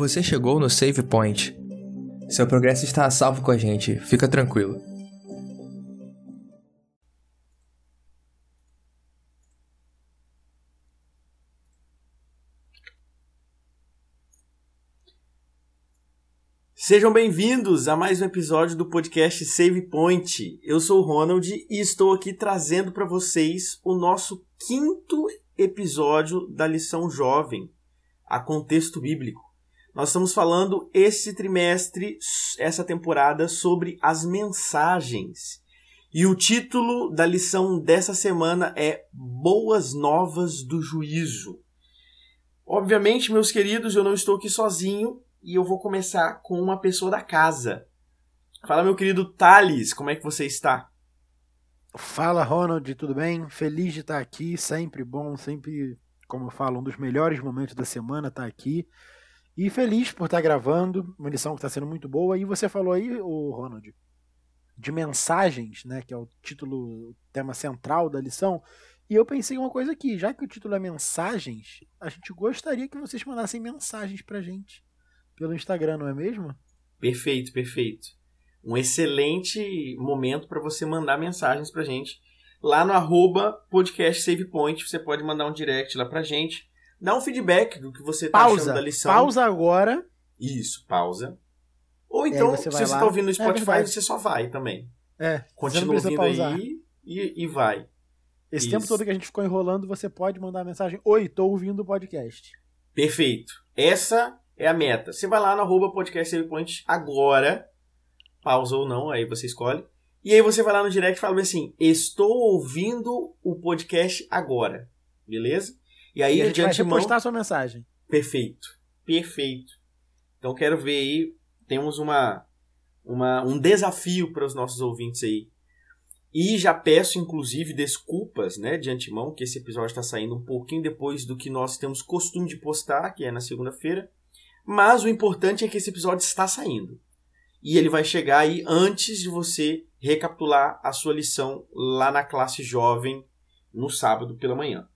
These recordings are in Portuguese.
Você chegou no Save Point. Seu progresso está a salvo com a gente, fica tranquilo. Sejam bem-vindos a mais um episódio do podcast Save Point. Eu sou o Ronald e estou aqui trazendo para vocês o nosso quinto episódio da lição jovem, a contexto bíblico. Nós estamos falando esse trimestre, essa temporada, sobre as mensagens. E o título da lição dessa semana é Boas Novas do Juízo. Obviamente, meus queridos, eu não estou aqui sozinho e eu vou começar com uma pessoa da casa. Fala, meu querido Thales, como é que você está? Fala, Ronald, tudo bem? Feliz de estar aqui, sempre bom, sempre, como eu falo, um dos melhores momentos da semana estar aqui. E feliz por estar gravando, uma lição que está sendo muito boa. E você falou aí, o Ronald, de mensagens, né, que é o título, o tema central da lição. E eu pensei uma coisa aqui, já que o título é mensagens, a gente gostaria que vocês mandassem mensagens pra gente pelo Instagram, não é mesmo? Perfeito, perfeito. Um excelente momento para você mandar mensagens pra gente. Lá no arroba podcast SavePoint, você pode mandar um direct lá pra gente. Dá um feedback do que você tá pausa, achando da lição. Pausa agora. Isso, pausa. Ou então, se você está ouvindo no Spotify, é você só vai também. É, Continua ouvindo pausar. aí e, e vai. Esse Isso. tempo todo que a gente ficou enrolando, você pode mandar mensagem: Oi, tô ouvindo o podcast. Perfeito. Essa é a meta. Você vai lá no arroba podcast Point agora, pausa ou não, aí você escolhe. E aí você vai lá no direct e fala assim: Estou ouvindo o podcast agora. Beleza? E aí, e a gente de antemão. Vai postar sua mensagem. Perfeito. Perfeito. Então quero ver aí. Temos uma, uma, um desafio para os nossos ouvintes aí. E já peço, inclusive, desculpas né, de antemão, que esse episódio está saindo um pouquinho depois do que nós temos costume de postar, que é na segunda-feira. Mas o importante é que esse episódio está saindo. E ele vai chegar aí antes de você recapitular a sua lição lá na classe jovem no sábado pela manhã.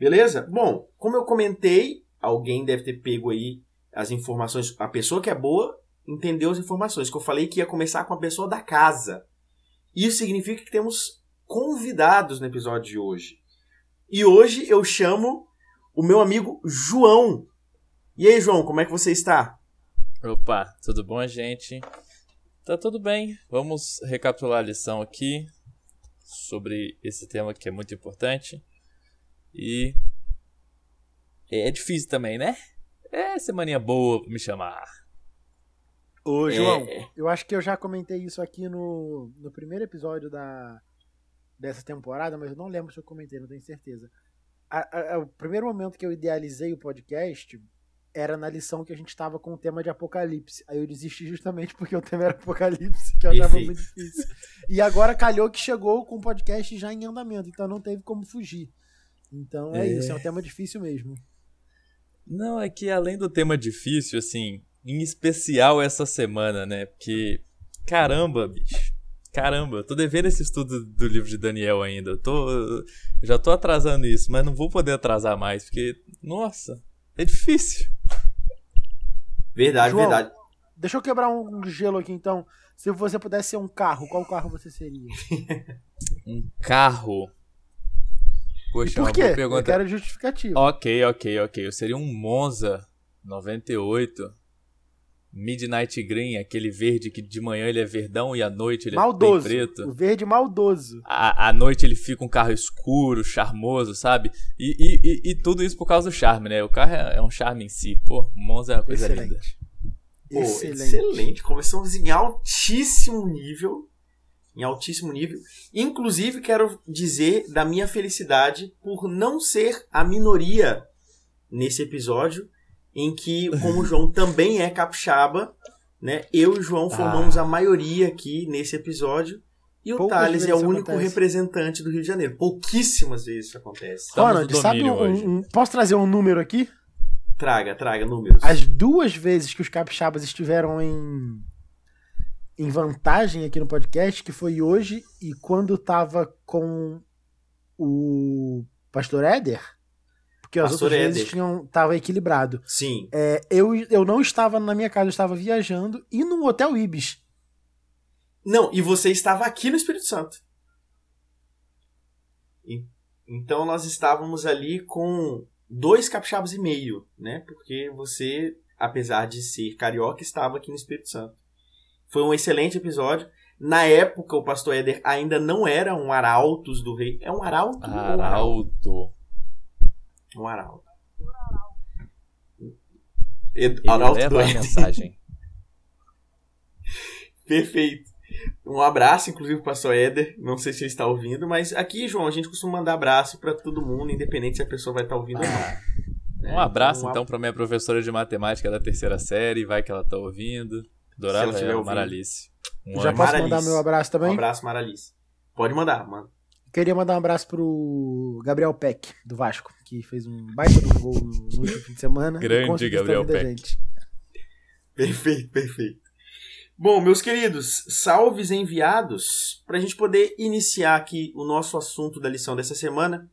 Beleza? Bom, como eu comentei, alguém deve ter pego aí as informações. A pessoa que é boa entendeu as informações, que eu falei que ia começar com a pessoa da casa. Isso significa que temos convidados no episódio de hoje. E hoje eu chamo o meu amigo João. E aí, João, como é que você está? Opa, tudo bom, gente? Tá tudo bem. Vamos recapitular a lição aqui sobre esse tema que é muito importante. E é difícil também, né? É semaninha boa pra me chamar. Ô, João, é... eu acho que eu já comentei isso aqui no, no primeiro episódio da, dessa temporada, mas eu não lembro se eu comentei, não tenho certeza. A, a, o primeiro momento que eu idealizei o podcast era na lição que a gente estava com o tema de Apocalipse. Aí eu desisti justamente porque o tema era Apocalipse, que eu achava muito difícil. E agora calhou que chegou com o podcast já em andamento, então não teve como fugir. Então é, é, isso, é um tema difícil mesmo. Não, é que além do tema difícil, assim, em especial essa semana, né? Porque, caramba, bicho. Caramba, eu tô devendo esse estudo do livro de Daniel ainda. Eu tô, já tô atrasando isso, mas não vou poder atrasar mais, porque, nossa, é difícil. Verdade, João, verdade. Deixa eu quebrar um gelo aqui então. Se você pudesse ser um carro, qual carro você seria? um carro. Poxa, e por quê? Pergunta... Eu quero justificativa. Ok, ok, ok. Eu seria um Monza 98. Midnight Green, aquele verde que de manhã ele é verdão e à noite ele maldoso. é bem preto. O verde maldoso. À, à noite ele fica um carro escuro, charmoso, sabe? E, e, e, e, tudo isso por causa do charme, né? O carro é, é um charme em si. Pô, Monza é uma coisa excelente. linda. Pô, excelente. excelente. Começamos em altíssimo nível. Em altíssimo nível. Inclusive, quero dizer da minha felicidade por não ser a minoria nesse episódio em que, como o João também é capixaba, né? Eu e o João formamos ah. a maioria aqui nesse episódio. E o Poucas Thales é o único acontece. representante do Rio de Janeiro. Pouquíssimas vezes isso acontece. Ronald, sabe um, um, posso trazer um número aqui? Traga, traga números. As duas vezes que os capixabas estiveram em em vantagem aqui no podcast, que foi hoje e quando tava com o Pastor Éder, Porque as Pastor outras vezes Éder. tinham, tava equilibrado. Sim. É, eu, eu não estava na minha casa, eu estava viajando e no Hotel Ibis. Não, e você estava aqui no Espírito Santo. E- então nós estávamos ali com dois capixabas e meio, né? Porque você, apesar de ser carioca, estava aqui no Espírito Santo. Foi um excelente episódio. Na época, o pastor Éder ainda não era um arautos do rei. É um arauto? um Arauto. Um arauto. Ed- Ele Arauto do leva a Éder. mensagem. Perfeito. Um abraço, inclusive, pro pastor Éder. Não sei se ele está ouvindo, mas aqui, João, a gente costuma mandar abraço para todo mundo, independente se a pessoa vai estar ouvindo ou não. Um abraço, então, pra minha professora de matemática da terceira série. Vai que ela tá ouvindo. Adorava Se ela ouvindo. Maralice. Um Já anjo. posso Maralice. mandar meu abraço Um também? abraço, Maralice. Pode mandar, mano. Queria mandar um abraço pro Gabriel Peck, do Vasco, que fez um baita de um gol no, último fim de semana. e Grande Gabriel a Peck. gente. Perfeito, perfeito. Bom, meus queridos, salves enviados. Para a gente poder iniciar aqui o nosso assunto da lição dessa semana,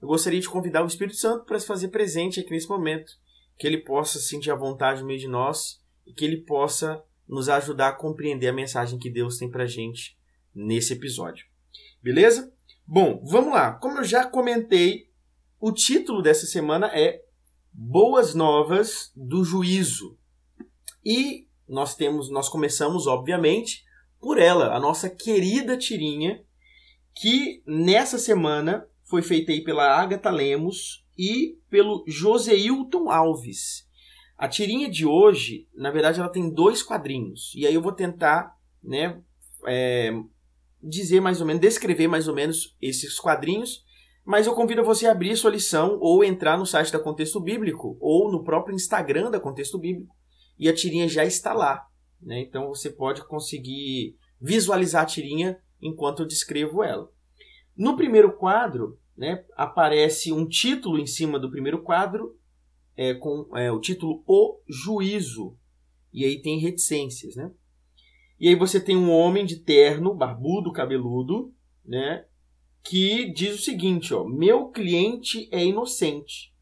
eu gostaria de convidar o Espírito Santo para se fazer presente aqui nesse momento, que ele possa se sentir à vontade no meio de nós e que ele possa nos ajudar a compreender a mensagem que Deus tem para gente nesse episódio. Beleza? Bom, vamos lá. Como eu já comentei, o título dessa semana é Boas Novas do Juízo. E nós temos, nós começamos, obviamente, por ela, a nossa querida tirinha, que nessa semana foi feita aí pela Agatha Lemos e pelo Joseilton Alves. A tirinha de hoje, na verdade, ela tem dois quadrinhos. E aí eu vou tentar, né, é, dizer mais ou menos, descrever mais ou menos esses quadrinhos. Mas eu convido você a abrir sua lição ou entrar no site da Contexto Bíblico ou no próprio Instagram da Contexto Bíblico e a tirinha já está lá. Né? Então você pode conseguir visualizar a tirinha enquanto eu descrevo ela. No primeiro quadro, né, aparece um título em cima do primeiro quadro, é, com é, o título O Juízo. E aí tem reticências. Né? E aí você tem um homem de terno, barbudo, cabeludo, né, que diz o seguinte: ó, Meu cliente é inocente.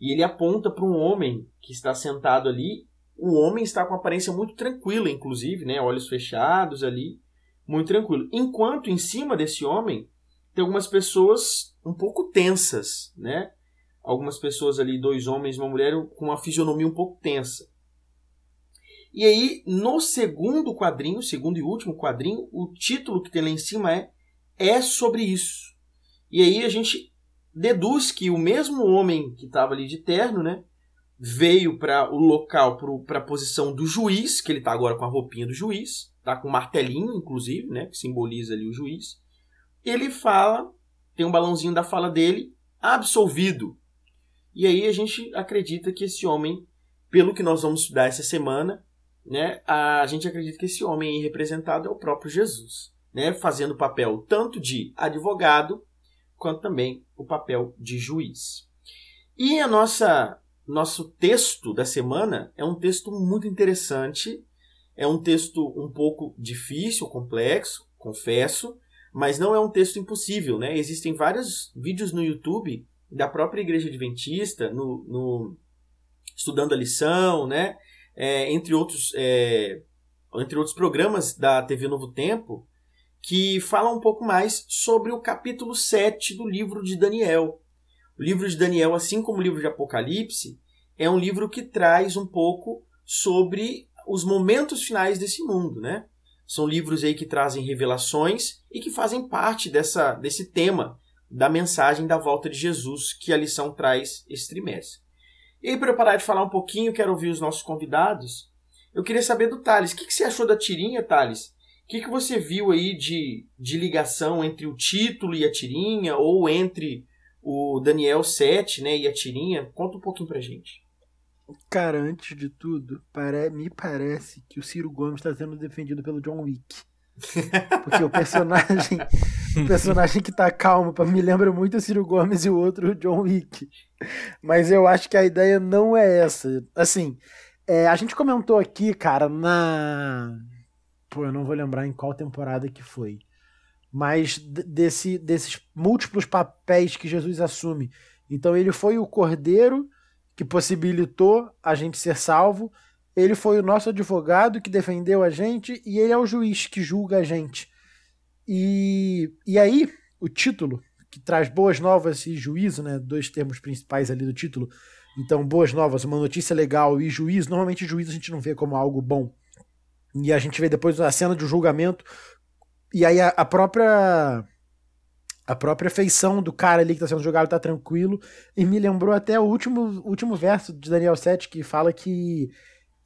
E ele aponta para um homem que está sentado ali o homem está com aparência muito tranquila, inclusive, né? Olhos fechados ali, muito tranquilo. Enquanto em cima desse homem tem algumas pessoas um pouco tensas, né? Algumas pessoas ali, dois homens e uma mulher, com uma fisionomia um pouco tensa. E aí, no segundo quadrinho, segundo e último quadrinho, o título que tem lá em cima é É sobre isso. E aí a gente deduz que o mesmo homem que estava ali de terno, né? veio para o local, para a posição do juiz, que ele está agora com a roupinha do juiz, tá com um martelinho, inclusive, né, que simboliza ali o juiz. Ele fala, tem um balãozinho da fala dele, absolvido. E aí a gente acredita que esse homem, pelo que nós vamos estudar essa semana, né, a gente acredita que esse homem aí representado é o próprio Jesus, né, fazendo o papel tanto de advogado quanto também o papel de juiz. E a nossa nosso texto da semana é um texto muito interessante, é um texto um pouco difícil, complexo, confesso, mas não é um texto impossível, né? Existem vários vídeos no YouTube da própria Igreja Adventista, no, no estudando a lição, né? É, entre outros, é, entre outros programas da TV Novo Tempo, que falam um pouco mais sobre o capítulo 7 do livro de Daniel. O livro de Daniel, assim como o livro de Apocalipse, é um livro que traz um pouco sobre os momentos finais desse mundo, né? São livros aí que trazem revelações e que fazem parte dessa, desse tema da mensagem da volta de Jesus que a lição traz esse trimestre. E para eu parar de falar um pouquinho, quero ouvir os nossos convidados. Eu queria saber do Thales. O que, que você achou da tirinha, Thales? O que, que você viu aí de, de ligação entre o título e a tirinha, ou entre o Daniel 7 né, e a tirinha? Conta um pouquinho pra gente. Cara, antes de tudo, me parece que o Ciro Gomes está sendo defendido pelo John Wick. Porque o personagem, o personagem que tá calmo me lembra muito o Ciro Gomes e o outro o John Wick. Mas eu acho que a ideia não é essa. Assim, é, a gente comentou aqui, cara, na. Pô, eu não vou lembrar em qual temporada que foi. Mas desse, desses múltiplos papéis que Jesus assume Então ele foi o cordeiro que possibilitou a gente ser salvo, ele foi o nosso advogado que defendeu a gente e ele é o juiz que julga a gente. E, e aí, o título, que traz boas novas e juízo, né? Dois termos principais ali do título. Então, boas novas, uma notícia legal e juízo. Normalmente, juízo a gente não vê como algo bom. E a gente vê depois a cena de julgamento. E aí a, a própria a própria feição do cara ali que está sendo julgado tá tranquilo. E me lembrou até o último, último verso de Daniel 7, que fala que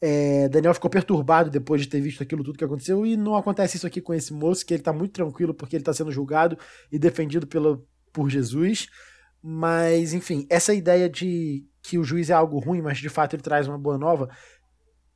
é, Daniel ficou perturbado depois de ter visto aquilo tudo que aconteceu. E não acontece isso aqui com esse moço, que ele está muito tranquilo porque ele está sendo julgado e defendido pelo, por Jesus. Mas, enfim, essa ideia de que o juiz é algo ruim, mas de fato ele traz uma boa nova,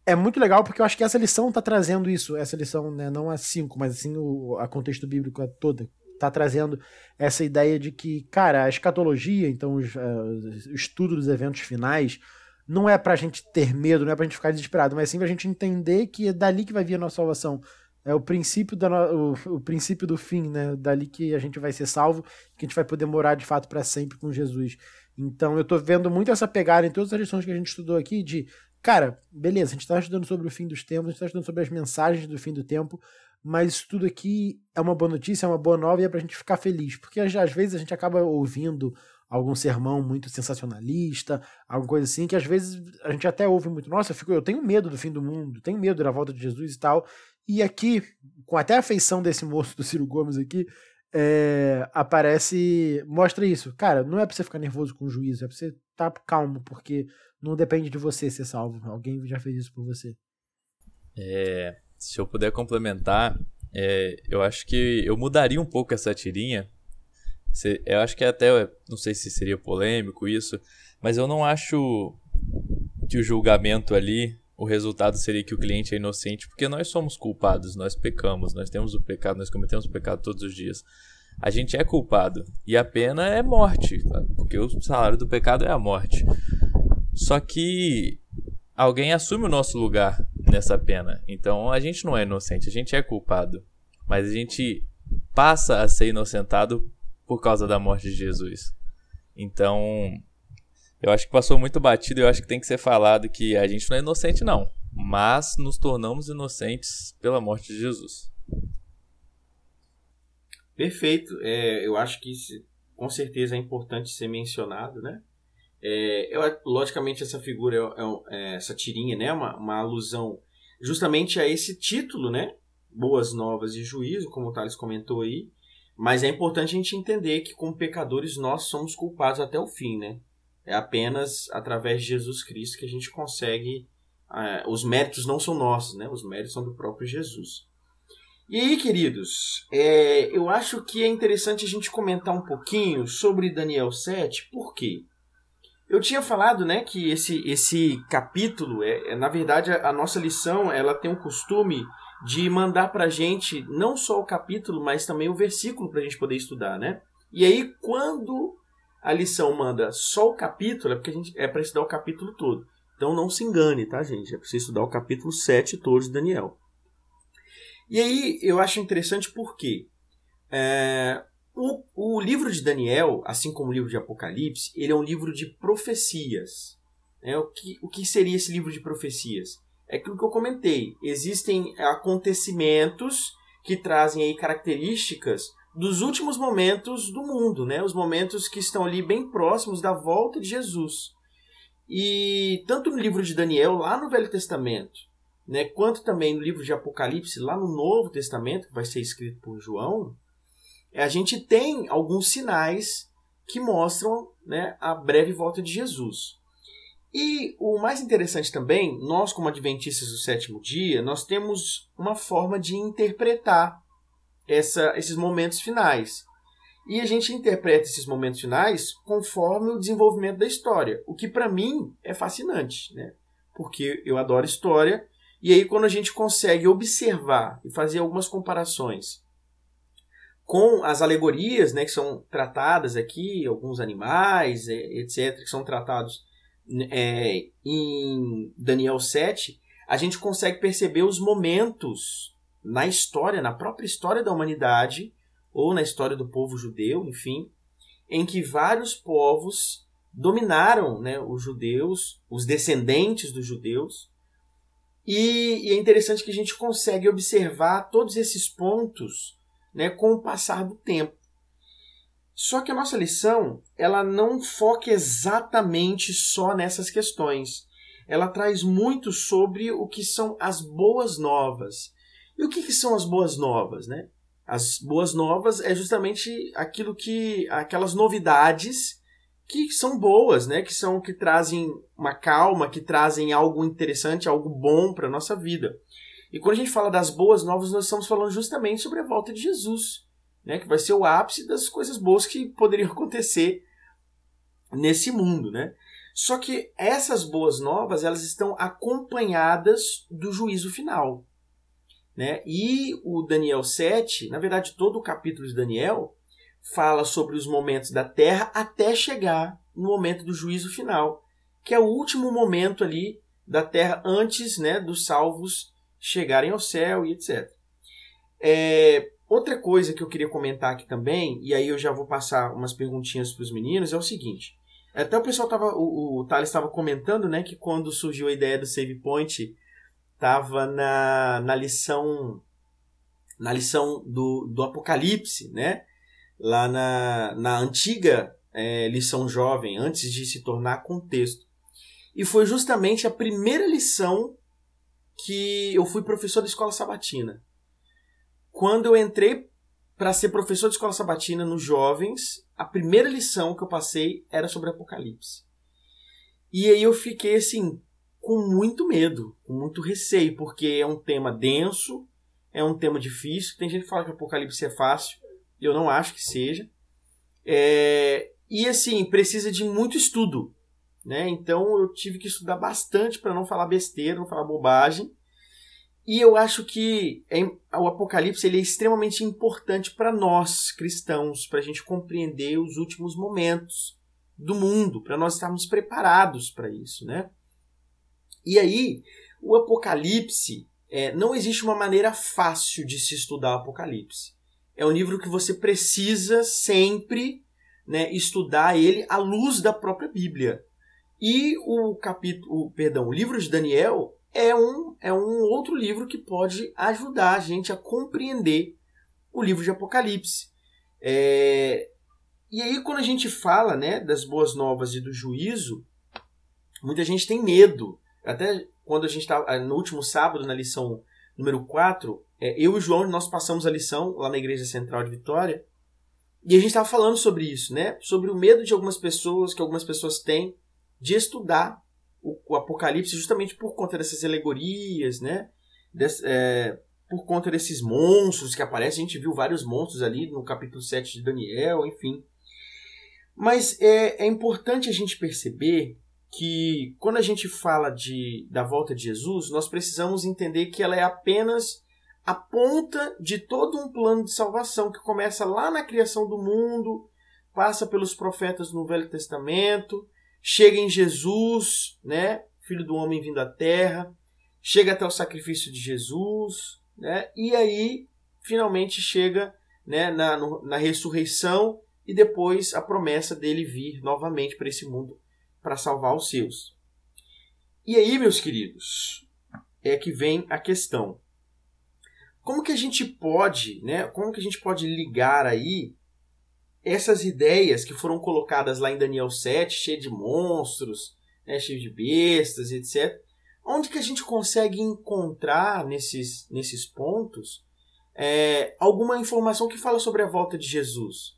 é muito legal porque eu acho que essa lição está trazendo isso. Essa lição, né, não a 5, mas assim o a contexto bíblico toda está trazendo essa ideia de que, cara, a escatologia, então uh, o estudo dos eventos finais, não é pra gente ter medo, não é pra gente ficar desesperado, mas sim pra gente entender que é dali que vai vir a nossa salvação. É o princípio, da no... o, princípio do fim, né? Dali que a gente vai ser salvo, que a gente vai poder morar de fato para sempre com Jesus. Então eu tô vendo muito essa pegada em todas as lições que a gente estudou aqui de, cara, beleza, a gente tá estudando sobre o fim dos tempos, a gente tá estudando sobre as mensagens do fim do tempo, mas isso tudo aqui é uma boa notícia, é uma boa nova e é pra gente ficar feliz, porque às vezes a gente acaba ouvindo algum sermão muito sensacionalista, alguma coisa assim, que às vezes a gente até ouve muito, nossa, eu, fico, eu tenho medo do fim do mundo, tenho medo da volta de Jesus e tal, e aqui, com até a feição desse moço do Ciro Gomes aqui, é, aparece, mostra isso. Cara, não é pra você ficar nervoso com o juízo, é pra você estar tá calmo, porque não depende de você ser salvo, alguém já fez isso por você. É, se eu puder complementar, é, eu acho que eu mudaria um pouco essa tirinha. Eu acho que até, não sei se seria polêmico isso, mas eu não acho que o julgamento ali, o resultado seria que o cliente é inocente, porque nós somos culpados, nós pecamos, nós temos o pecado, nós cometemos o pecado todos os dias. A gente é culpado e a pena é morte, tá? porque o salário do pecado é a morte. Só que alguém assume o nosso lugar nessa pena. Então a gente não é inocente, a gente é culpado. Mas a gente passa a ser inocentado por causa da morte de Jesus. Então, eu acho que passou muito batido, eu acho que tem que ser falado que a gente não é inocente não, mas nos tornamos inocentes pela morte de Jesus. Perfeito. É, eu acho que com certeza é importante ser mencionado, né? É, eu, logicamente, essa figura, é, é, essa tirinha, né, uma, uma alusão justamente a esse título, né? Boas Novas e Juízo, como o Thales comentou aí. Mas é importante a gente entender que, como pecadores, nós somos culpados até o fim, né? É apenas através de Jesus Cristo que a gente consegue. Uh, os méritos não são nossos, né? Os méritos são do próprio Jesus. E aí, queridos, é, eu acho que é interessante a gente comentar um pouquinho sobre Daniel 7, por quê? Eu tinha falado, né, que esse, esse capítulo, é, é na verdade, a, a, nossa lição, ela tem um costume de mandar pra gente não só o capítulo, mas também o versículo pra gente poder estudar, né? E aí, quando a lição manda só o capítulo, é porque a gente é para estudar o capítulo todo. Então não se engane, tá, gente? É preciso estudar o capítulo 7 todo de Daniel. E aí eu acho interessante porque é, o, o livro de Daniel, assim como o livro de Apocalipse, ele é um livro de profecias. É, o, que, o que seria esse livro de profecias? É aquilo que eu comentei. Existem acontecimentos que trazem aí características dos últimos momentos do mundo, né? Os momentos que estão ali bem próximos da volta de Jesus. E tanto no livro de Daniel, lá no Velho Testamento, né, quanto também no livro de Apocalipse, lá no Novo Testamento, que vai ser escrito por João, a gente tem alguns sinais que mostram né, a breve volta de Jesus. E o mais interessante também, nós como adventistas do sétimo dia, nós temos uma forma de interpretar essa, esses momentos finais. E a gente interpreta esses momentos finais conforme o desenvolvimento da história, o que para mim é fascinante, né? Porque eu adoro história, e aí quando a gente consegue observar e fazer algumas comparações com as alegorias né, que são tratadas aqui, alguns animais, etc., que são tratados é, em Daniel 7, a gente consegue perceber os momentos na história, na própria história da humanidade, ou na história do povo judeu, enfim, em que vários povos dominaram né, os judeus, os descendentes dos judeus. E, e, é interessante que a gente consegue observar todos esses pontos né, com o passar do tempo. Só que a nossa lição ela não foca exatamente só nessas questões. Ela traz muito sobre o que são as boas novas. E o que, que são as boas novas? Né? As boas novas é justamente aquilo que. aquelas novidades que são boas, né? Que são que trazem uma calma, que trazem algo interessante, algo bom para nossa vida. E quando a gente fala das boas novas, nós estamos falando justamente sobre a volta de Jesus, né? Que vai ser o ápice das coisas boas que poderiam acontecer nesse mundo, né? Só que essas boas novas, elas estão acompanhadas do juízo final, né? E o Daniel 7, na verdade, todo o capítulo de Daniel fala sobre os momentos da terra até chegar no momento do juízo final, que é o último momento ali da terra antes né, dos salvos chegarem ao céu e etc. É, outra coisa que eu queria comentar aqui também, e aí eu já vou passar umas perguntinhas para os meninos, é o seguinte. Até o pessoal tava, o, o Thales estava comentando, né, que quando surgiu a ideia do save point, estava na, na lição na lição do, do Apocalipse, né? lá na, na antiga é, lição jovem, antes de se tornar contexto. E foi justamente a primeira lição que eu fui professor de escola sabatina. Quando eu entrei para ser professor de escola sabatina nos jovens, a primeira lição que eu passei era sobre Apocalipse. E aí eu fiquei assim, com muito medo, com muito receio, porque é um tema denso, é um tema difícil. Tem gente que fala que Apocalipse é fácil. Eu não acho que seja. É, e assim, precisa de muito estudo. Né? Então eu tive que estudar bastante para não falar besteira, não falar bobagem. E eu acho que é, o Apocalipse ele é extremamente importante para nós cristãos, para a gente compreender os últimos momentos do mundo, para nós estarmos preparados para isso, né? E aí, o Apocalipse, é, não existe uma maneira fácil de se estudar o Apocalipse é um livro que você precisa sempre né, estudar ele à luz da própria Bíblia. E o capítulo, perdão, o livro de Daniel é um, é um outro livro que pode ajudar a gente a compreender o livro de Apocalipse. É, e aí, quando a gente fala né, das boas novas e do juízo, muita gente tem medo. Até quando a gente estava no último sábado, na lição número 4, é, eu e o João, nós passamos a lição lá na Igreja Central de Vitória, e a gente estava falando sobre isso, né? Sobre o medo de algumas pessoas, que algumas pessoas têm, de estudar o, o Apocalipse justamente por conta dessas alegorias, né? Des, é, por conta desses monstros que aparecem. A gente viu vários monstros ali no capítulo 7 de Daniel, enfim. Mas é, é importante a gente perceber que quando a gente fala de, da volta de Jesus, nós precisamos entender que ela é apenas a ponta de todo um plano de salvação que começa lá na criação do mundo, passa pelos profetas no Velho Testamento, chega em Jesus, né, filho do homem vindo à terra, chega até o sacrifício de Jesus, né, e aí finalmente chega né, na, no, na ressurreição e depois a promessa dele vir novamente para esse mundo para salvar os seus. E aí, meus queridos, é que vem a questão. Como que a gente pode, né? Como que a gente pode ligar aí essas ideias que foram colocadas lá em Daniel 7, cheio de monstros, né, cheio de bestas, etc. Onde que a gente consegue encontrar nesses, nesses pontos é, alguma informação que fala sobre a volta de Jesus?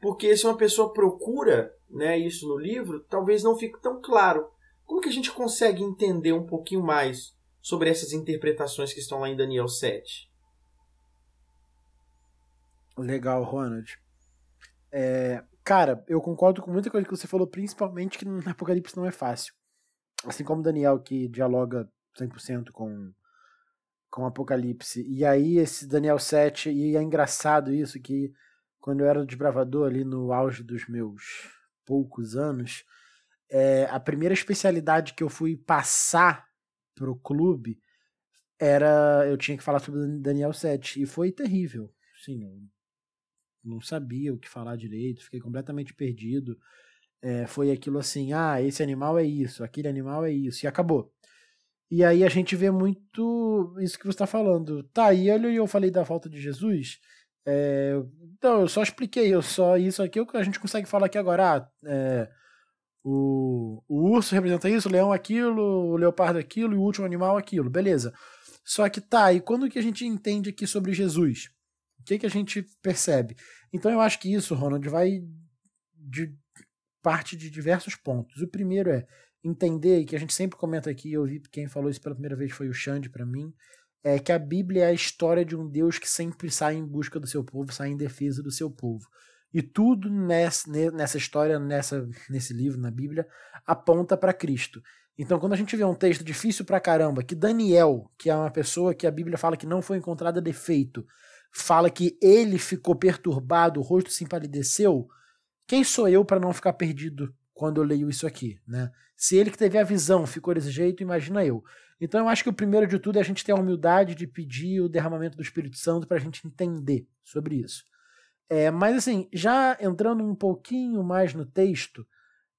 Porque se uma pessoa procura né, isso no livro, talvez não fique tão claro. Como que a gente consegue entender um pouquinho mais sobre essas interpretações que estão lá em Daniel 7? Legal, Ronald. É, cara, eu concordo com muita coisa que você falou, principalmente que no Apocalipse não é fácil. Assim como Daniel, que dialoga 100% com com Apocalipse. E aí esse Daniel 7, e é engraçado isso, que quando eu era desbravador ali no auge dos meus poucos anos, é, a primeira especialidade que eu fui passar pro clube era eu tinha que falar sobre Daniel 7 e foi terrível. Sim, não sabia o que falar direito, fiquei completamente perdido. É, foi aquilo assim, ah, esse animal é isso, aquele animal é isso, e acabou. E aí a gente vê muito isso que você está falando. Tá, e eu falei da falta de Jesus. É, então, eu só expliquei, eu só isso aqui o que a gente consegue falar aqui agora. Ah, é, o, o urso representa isso, o leão aquilo, o leopardo aquilo e o último animal aquilo, beleza. Só que tá, e quando que a gente entende aqui sobre Jesus? O que, que a gente percebe? Então eu acho que isso, Ronald, vai de parte de diversos pontos. O primeiro é entender, que a gente sempre comenta aqui, eu vi quem falou isso pela primeira vez foi o Xande para mim, é que a Bíblia é a história de um Deus que sempre sai em busca do seu povo, sai em defesa do seu povo. E tudo nessa, nessa história, nessa, nesse livro, na Bíblia, aponta para Cristo. Então, quando a gente vê um texto difícil pra caramba, que Daniel, que é uma pessoa que a Bíblia fala que não foi encontrada defeito, fala que ele ficou perturbado, o rosto se empalideceu, quem sou eu para não ficar perdido quando eu leio isso aqui, né? Se ele que teve a visão ficou desse jeito, imagina eu. Então eu acho que o primeiro de tudo é a gente ter a humildade de pedir o derramamento do Espírito Santo para a gente entender sobre isso. É, mas assim, já entrando um pouquinho mais no texto,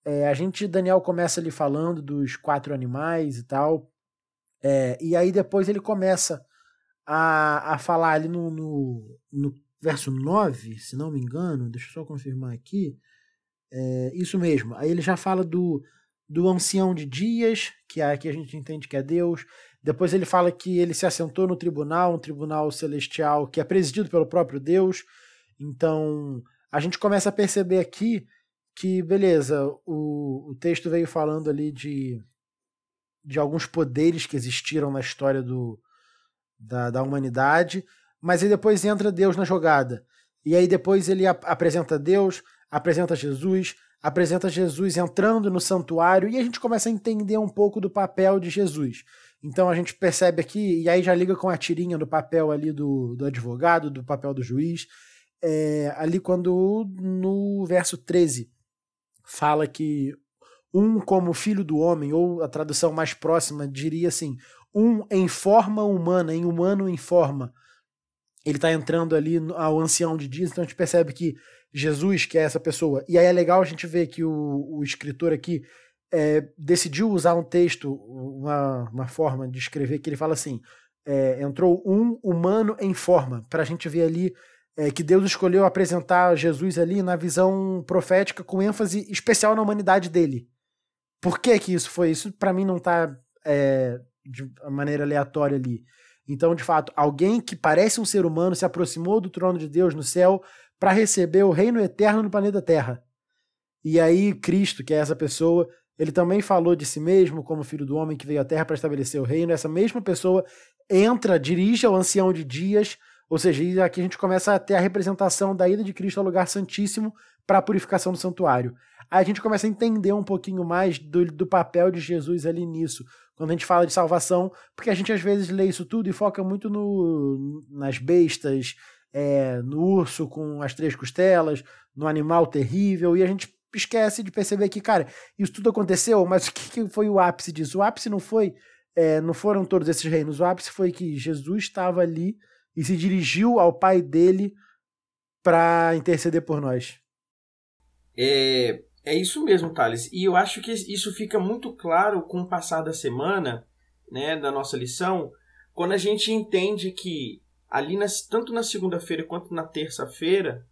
é, a gente, Daniel começa ali falando dos quatro animais e tal, é, e aí depois ele começa a, a falar ali no, no, no verso 9, se não me engano, deixa eu só confirmar aqui, é, isso mesmo. Aí ele já fala do, do ancião de dias, que é aqui a gente entende que é Deus. Depois ele fala que ele se assentou no tribunal, um tribunal celestial que é presidido pelo próprio Deus. Então a gente começa a perceber aqui que, beleza, o, o texto veio falando ali de, de alguns poderes que existiram na história do, da, da humanidade, mas aí depois entra Deus na jogada. E aí depois ele ap apresenta Deus, apresenta Jesus, apresenta Jesus entrando no santuário e a gente começa a entender um pouco do papel de Jesus. Então a gente percebe aqui, e aí já liga com a tirinha do papel ali do, do advogado, do papel do juiz, é, ali quando no verso 13 fala que um como filho do homem, ou a tradução mais próxima diria assim, um em forma humana, em humano em forma. Ele está entrando ali ao ancião de dias, então a gente percebe que Jesus, que é essa pessoa. E aí é legal a gente ver que o, o escritor aqui é, decidiu usar um texto, uma, uma forma de escrever, que ele fala assim: é, entrou um humano em forma, para a gente ver ali é, que Deus escolheu apresentar Jesus ali na visão profética com ênfase especial na humanidade dele. Por que que isso foi? Isso para mim não está é, de maneira aleatória ali. Então, de fato, alguém que parece um ser humano se aproximou do trono de Deus no céu para receber o reino eterno no planeta Terra. E aí, Cristo, que é essa pessoa, ele também falou de si mesmo como filho do homem que veio à Terra para estabelecer o reino. Essa mesma pessoa entra, dirige ao ancião de dias, ou seja, aqui a gente começa a ter a representação da ida de Cristo ao lugar santíssimo para a purificação do santuário. Aí a gente começa a entender um pouquinho mais do, do papel de Jesus ali nisso, quando a gente fala de salvação, porque a gente às vezes lê isso tudo e foca muito no, nas bestas, é, no urso com as três costelas, no animal terrível, e a gente esquece de perceber que, cara, isso tudo aconteceu, mas o que, foi o ápice disso? O ápice não foi, é, não foram todos esses reinos, o ápice foi que Jesus estava ali e se dirigiu ao pai dele para interceder por nós. É, é isso mesmo, Thales. E eu acho que isso fica muito claro com o passar da semana, né, da nossa lição, quando a gente entende que ali tanto na segunda-feira quanto na terça-feira,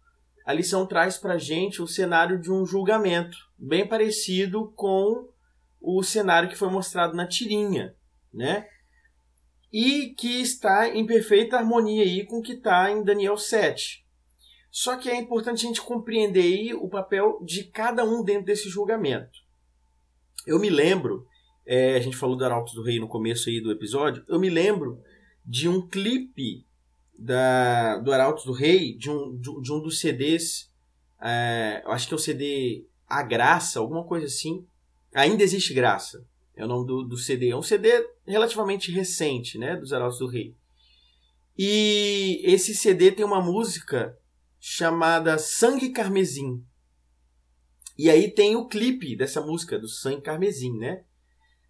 a lição traz para gente o cenário de um julgamento, bem parecido com o cenário que foi mostrado na tirinha, né? E que está em perfeita harmonia aí com o que está em Daniel 7. Só que é importante a gente compreender aí o papel de cada um dentro desse julgamento. Eu me lembro, é, a gente falou do Arautos do Rei no começo aí do episódio, eu me lembro de um clipe da, do Arautos do Rei, de um, de, de um dos CDs, é, eu acho que é o CD A Graça, alguma coisa assim. Ainda existe Graça, é o nome do, do CD. É um CD relativamente recente, né, dos Arautos do Rei. E esse CD tem uma música chamada Sangue Carmesim. E aí tem o clipe dessa música, do Sangue Carmesim, né?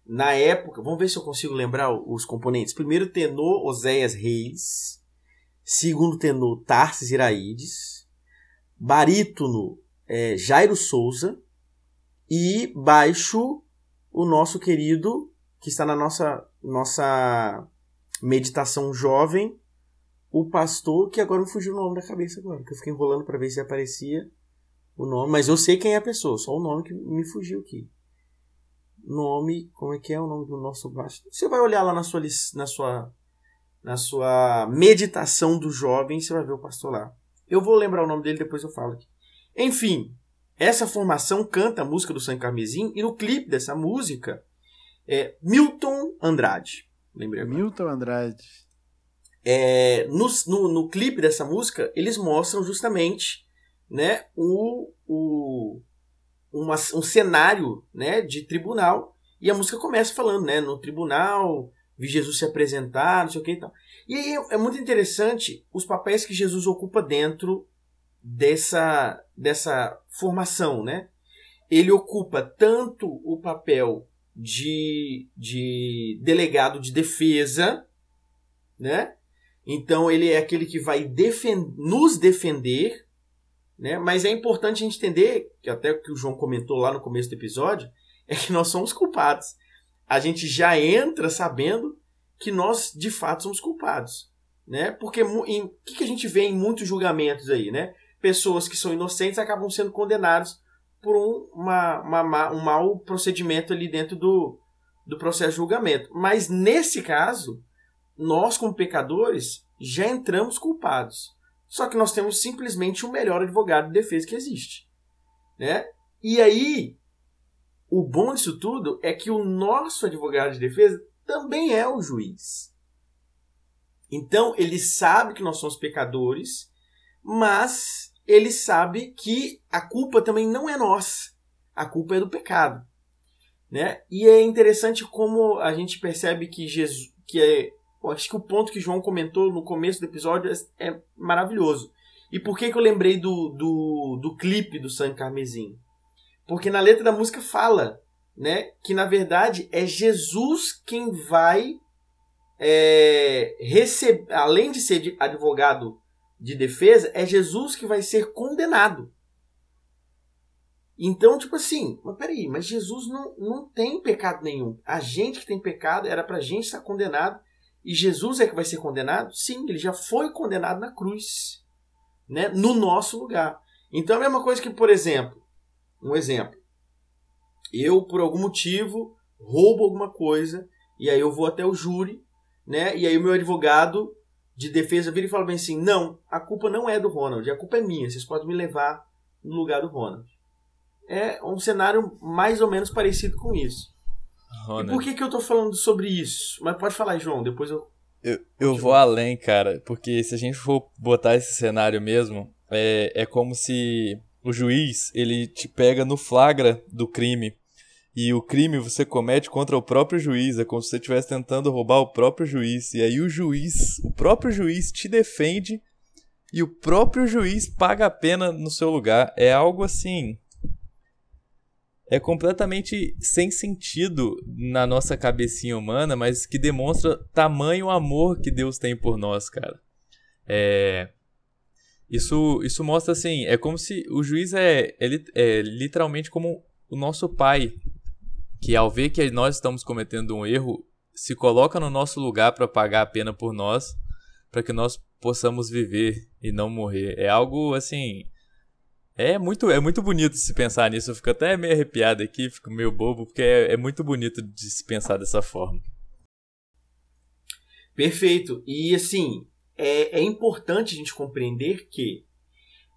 Na época, vamos ver se eu consigo lembrar os componentes. Primeiro tenor, Oséias Reis segundo tenor Tarsis Iraídes, barítono é, Jairo Souza, e baixo o nosso querido, que está na nossa, nossa meditação jovem, o pastor, que agora me fugiu o nome da cabeça agora, que eu fiquei enrolando para ver se aparecia o nome, mas eu sei quem é a pessoa, só o nome que me fugiu aqui. Nome, como é que é o nome do nosso baixo? Você vai olhar lá na sua na sua na sua meditação do jovem, você vai ver o pastor lá. Eu vou lembrar o nome dele, depois eu falo aqui. Enfim, essa formação canta a música do San Carmesim e no clipe dessa música é Milton Andrade. Lembrei agora. Milton Andrade. É, no, no, no clipe dessa música, eles mostram justamente né, o, o, uma, um cenário né, de tribunal. E a música começa falando, né? No tribunal, vi Jesus se apresentar, não sei o que e tal. E aí é muito interessante os papéis que Jesus ocupa dentro dessa, dessa formação, né? Ele ocupa tanto o papel de, de delegado de defesa, né? Então ele é aquele que vai defend nos defender, né? Mas é importante a gente entender, que até o que o João comentou lá no começo do episódio, é que nós somos culpados a gente já entra sabendo que nós de fato somos culpados, né? Porque o que, que a gente vê em muitos julgamentos aí, né? Pessoas que são inocentes acabam sendo condenadas por um, uma, uma, um mau procedimento ali dentro do, do processo de julgamento. Mas nesse caso, nós como pecadores já entramos culpados. Só que nós temos simplesmente o melhor advogado de defesa que existe, né? E aí o bom disso tudo é que o nosso advogado de defesa também é o juiz. Então, ele sabe que nós somos pecadores, mas ele sabe que a culpa também não é nossa. A culpa é do pecado. Né? E é interessante como a gente percebe que Jesus, que é, acho que o ponto que João comentou no começo do episódio é, é maravilhoso. E por que, que eu lembrei do, do, do clipe do San Carmesim? Porque na letra da música fala, né, que na verdade é Jesus quem vai é, receber, além de ser advogado de defesa, é Jesus que vai ser condenado. Então, tipo assim, mas peraí, mas Jesus não, não tem pecado nenhum. A gente que tem pecado era pra gente estar condenado. E Jesus é que vai ser condenado? Sim, ele já foi condenado na cruz, né? No nosso lugar. Então é a mesma coisa que, por exemplo, um exemplo. Eu, por algum motivo, roubo alguma coisa, e aí eu vou até o júri, né? E aí o meu advogado de defesa vira e fala bem assim: não, a culpa não é do Ronald, a culpa é minha, vocês podem me levar no lugar do Ronald. É um cenário mais ou menos parecido com isso. Ronald. E por que, que eu tô falando sobre isso? Mas pode falar, João, depois eu. Eu, eu vou além, cara, porque se a gente for botar esse cenário mesmo, é, é como se o juiz ele te pega no flagra do crime. E o crime você comete contra o próprio juiz, é como se você estivesse tentando roubar o próprio juiz. E aí o juiz, o próprio juiz te defende e o próprio juiz paga a pena no seu lugar. É algo assim. É completamente sem sentido na nossa cabecinha humana, mas que demonstra tamanho amor que Deus tem por nós, cara. É, isso, isso mostra assim, é como se o juiz é, é, é literalmente como o nosso pai, que ao ver que nós estamos cometendo um erro, se coloca no nosso lugar para pagar a pena por nós, para que nós possamos viver e não morrer. É algo assim, é muito, é muito bonito se pensar nisso. Eu fico até meio arrepiado aqui, fico meio bobo, porque é, é muito bonito de se pensar dessa forma. Perfeito. E assim, é, é importante a gente compreender que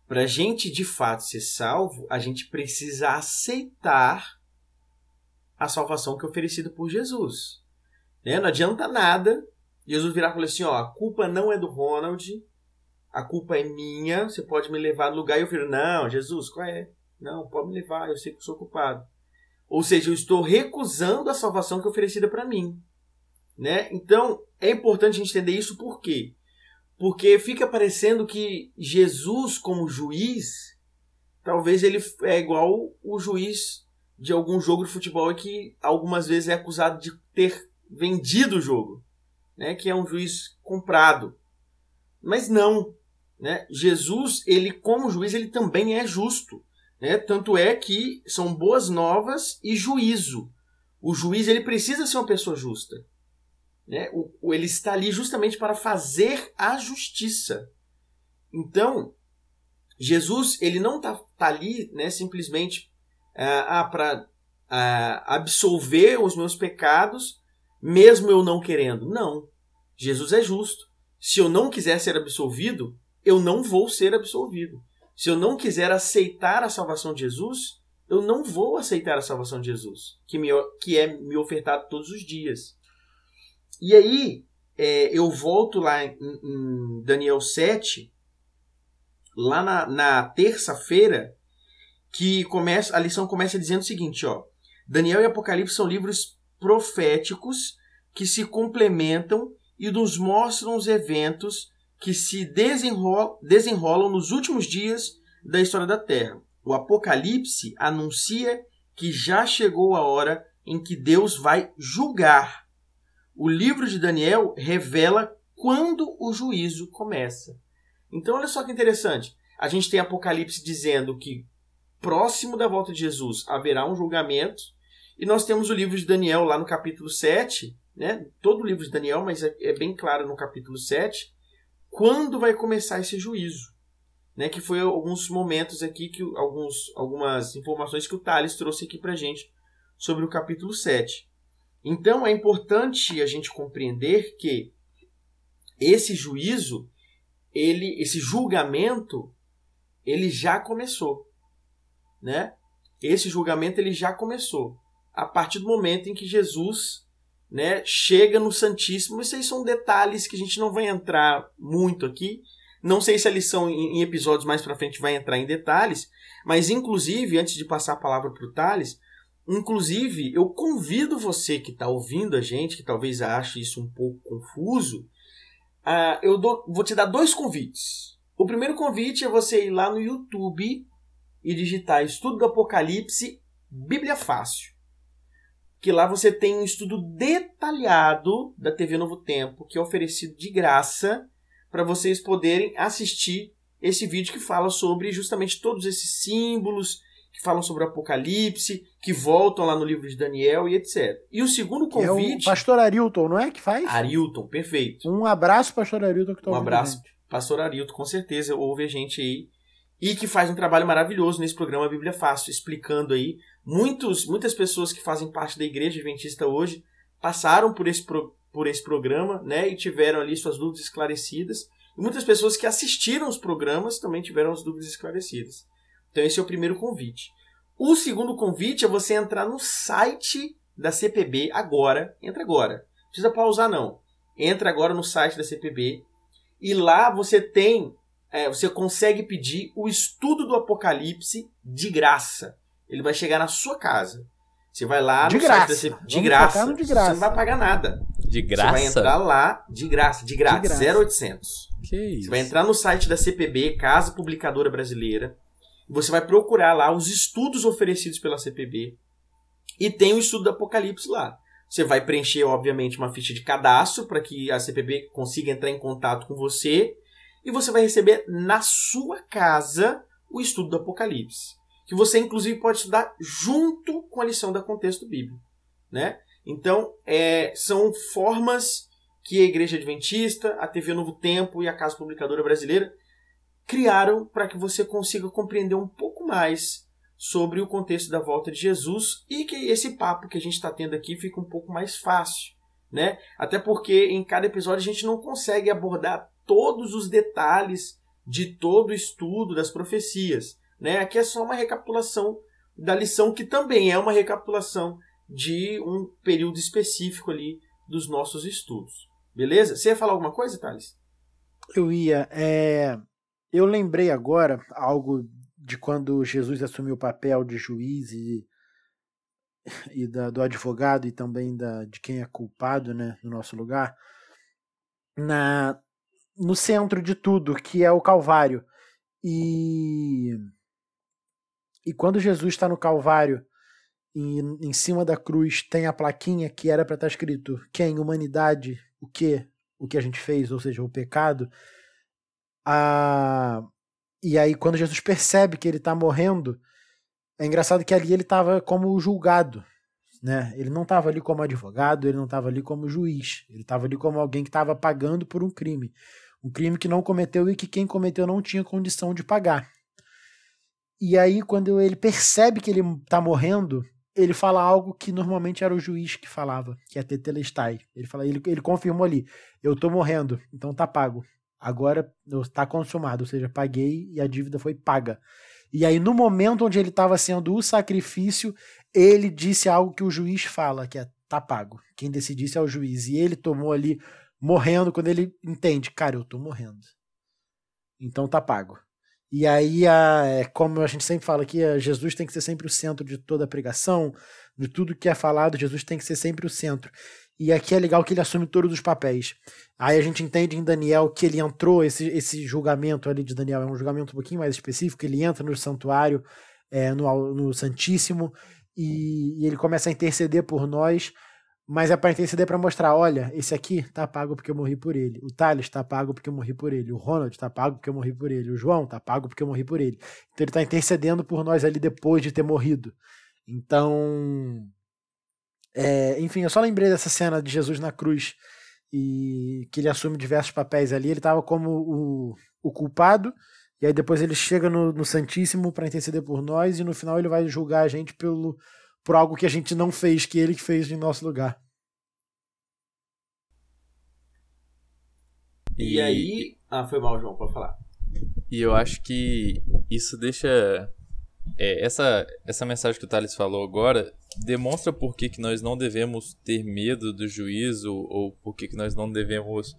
para a gente de fato ser salvo, a gente precisa aceitar a salvação que é oferecida por Jesus. Né? Não adianta nada Jesus virar e falar assim: ó, a culpa não é do Ronald, a culpa é minha, você pode me levar no lugar. E eu falo: não, Jesus, qual é? Não, pode me levar, eu sei que eu sou culpado. Ou seja, eu estou recusando a salvação que é oferecida para mim. Né? Então, é importante a gente entender isso por quê? Porque fica parecendo que Jesus, como juiz, talvez ele é igual o juiz de algum jogo de futebol que algumas vezes é acusado de ter vendido o jogo, né? que é um juiz comprado. Mas não. Né? Jesus, ele como juiz, ele também é justo. Né? Tanto é que são boas novas e juízo. O juiz ele precisa ser uma pessoa justa. Né? O, o, ele está ali justamente para fazer a justiça. Então, Jesus ele não está tá ali né, simplesmente ah, ah para ah, absolver os meus pecados, mesmo eu não querendo. Não. Jesus é justo. Se eu não quiser ser absolvido, eu não vou ser absolvido. Se eu não quiser aceitar a salvação de Jesus, eu não vou aceitar a salvação de Jesus, que, me, que é me ofertado todos os dias. E aí, é, eu volto lá em, em Daniel 7, lá na, na terça-feira, que começa a lição começa dizendo o seguinte, ó. Daniel e Apocalipse são livros proféticos que se complementam e nos mostram os eventos que se desenrolam, desenrolam nos últimos dias da história da Terra. O Apocalipse anuncia que já chegou a hora em que Deus vai julgar. O livro de Daniel revela quando o juízo começa. Então, olha só que interessante. A gente tem Apocalipse dizendo que próximo da volta de Jesus haverá um julgamento. E nós temos o livro de Daniel lá no capítulo 7, né? todo o livro de Daniel, mas é, é bem claro no capítulo 7, quando vai começar esse juízo. Né, que foi alguns momentos aqui, que alguns, algumas informações que o Thales trouxe aqui para gente sobre o capítulo 7. Então é importante a gente compreender que esse juízo, ele, esse julgamento, ele já começou, né? Esse julgamento ele já começou a partir do momento em que Jesus né, chega no Santíssimo. Aí são detalhes que a gente não vai entrar muito aqui. Não sei se a lição em episódios mais para frente vai entrar em detalhes, mas inclusive, antes de passar a palavra para o Thales, inclusive eu convido você que está ouvindo a gente, que talvez ache isso um pouco confuso, uh, eu dou, vou te dar dois convites. O primeiro convite é você ir lá no YouTube e digitar Estudo do Apocalipse Bíblia Fácil que lá você tem um estudo detalhado da TV Novo Tempo, que é oferecido de graça para vocês poderem assistir esse vídeo que fala sobre justamente todos esses símbolos, que falam sobre o Apocalipse, que voltam lá no livro de Daniel e etc. E o segundo convite. é o pastor Arilton, não é? Que faz? Arilton, perfeito. Um abraço, pastor Arilton, que tá Um abraço, pastor Arilton, com certeza ouve a gente aí. E que faz um trabalho maravilhoso nesse programa Bíblia Fácil, explicando aí Muitos, muitas pessoas que fazem parte da igreja adventista hoje passaram por esse, pro, por esse programa né, e tiveram ali suas dúvidas esclarecidas. E muitas pessoas que assistiram os programas também tiveram as dúvidas esclarecidas. Então esse é o primeiro convite. O segundo convite é você entrar no site da CPB agora. Entra agora. Não precisa pausar não. Entra agora no site da CPB e lá você tem, é, você consegue pedir o estudo do Apocalipse de graça. Ele vai chegar na sua casa. Você vai lá de no graça. site da de graça. de graça. Você não vai pagar nada. De graça? Você vai entrar lá de graça, de graça, de graça. 0800. Que isso? Você vai entrar no site da CPB, Casa Publicadora Brasileira. Você vai procurar lá os estudos oferecidos pela CPB. E tem o estudo do Apocalipse lá. Você vai preencher, obviamente, uma ficha de cadastro para que a CPB consiga entrar em contato com você. E você vai receber na sua casa o estudo do Apocalipse que você inclusive pode estudar junto com a lição da contexto bíblico, né? Então, é, são formas que a Igreja Adventista, a TV Novo Tempo e a Casa Publicadora Brasileira criaram para que você consiga compreender um pouco mais sobre o contexto da volta de Jesus e que esse papo que a gente está tendo aqui fica um pouco mais fácil, né? Até porque em cada episódio a gente não consegue abordar todos os detalhes de todo o estudo das profecias. Né? Aqui é só uma recapitulação da lição, que também é uma recapitulação de um período específico ali dos nossos estudos. Beleza? Você ia falar alguma coisa, Thales? Eu ia. É... Eu lembrei agora algo de quando Jesus assumiu o papel de juiz e, e da, do advogado e também da, de quem é culpado né, no nosso lugar, na, no centro de tudo, que é o Calvário. E e quando Jesus está no Calvário, em, em cima da cruz, tem a plaquinha que era para estar tá escrito quem? Humanidade, o que? O que a gente fez, ou seja, o pecado. A... E aí, quando Jesus percebe que ele está morrendo, é engraçado que ali ele estava como julgado, né? Ele não estava ali como advogado, ele não estava ali como juiz, ele estava ali como alguém que estava pagando por um crime, um crime que não cometeu e que quem cometeu não tinha condição de pagar. E aí quando ele percebe que ele está morrendo, ele fala algo que normalmente era o juiz que falava, que é tetelestai. Ele fala, ele, ele confirmou ali, eu estou morrendo, então tá pago. Agora está consumado, ou seja, paguei e a dívida foi paga. E aí, no momento onde ele estava sendo o sacrifício, ele disse algo que o juiz fala, que é tá pago. Quem decidisse é o juiz. E ele tomou ali, morrendo, quando ele entende, cara, eu tô morrendo. Então tá pago. E aí, a, é, como a gente sempre fala aqui, Jesus tem que ser sempre o centro de toda a pregação, de tudo que é falado, Jesus tem que ser sempre o centro. E aqui é legal que ele assume todos os papéis. Aí a gente entende em Daniel que ele entrou, esse, esse julgamento ali de Daniel é um julgamento um pouquinho mais específico, ele entra no santuário, é, no, no Santíssimo, e, e, ele começa a interceder por nós, mas é para interceder para mostrar, olha, esse aqui tá pago porque eu morri por ele, o Thales tá pago porque eu morri por ele, o Ronald tá pago porque eu morri por ele, o João tá pago porque eu morri por ele. Então ele tá intercedendo por nós ali depois de ter morrido. Então, é, enfim, eu só lembrei dessa cena de Jesus na cruz e que ele assume diversos papéis ali. Ele estava como o, o culpado, e aí depois ele chega no, no Santíssimo para interceder por nós, e no final ele vai julgar a gente pelo, por algo que a gente não fez, que ele fez em nosso lugar. E, e aí. Ah, foi mal, João, pode falar. E eu acho que isso deixa. É, essa, essa mensagem que o Thales falou agora demonstra por que, que nós não devemos ter medo do juízo ou por que, que nós não devemos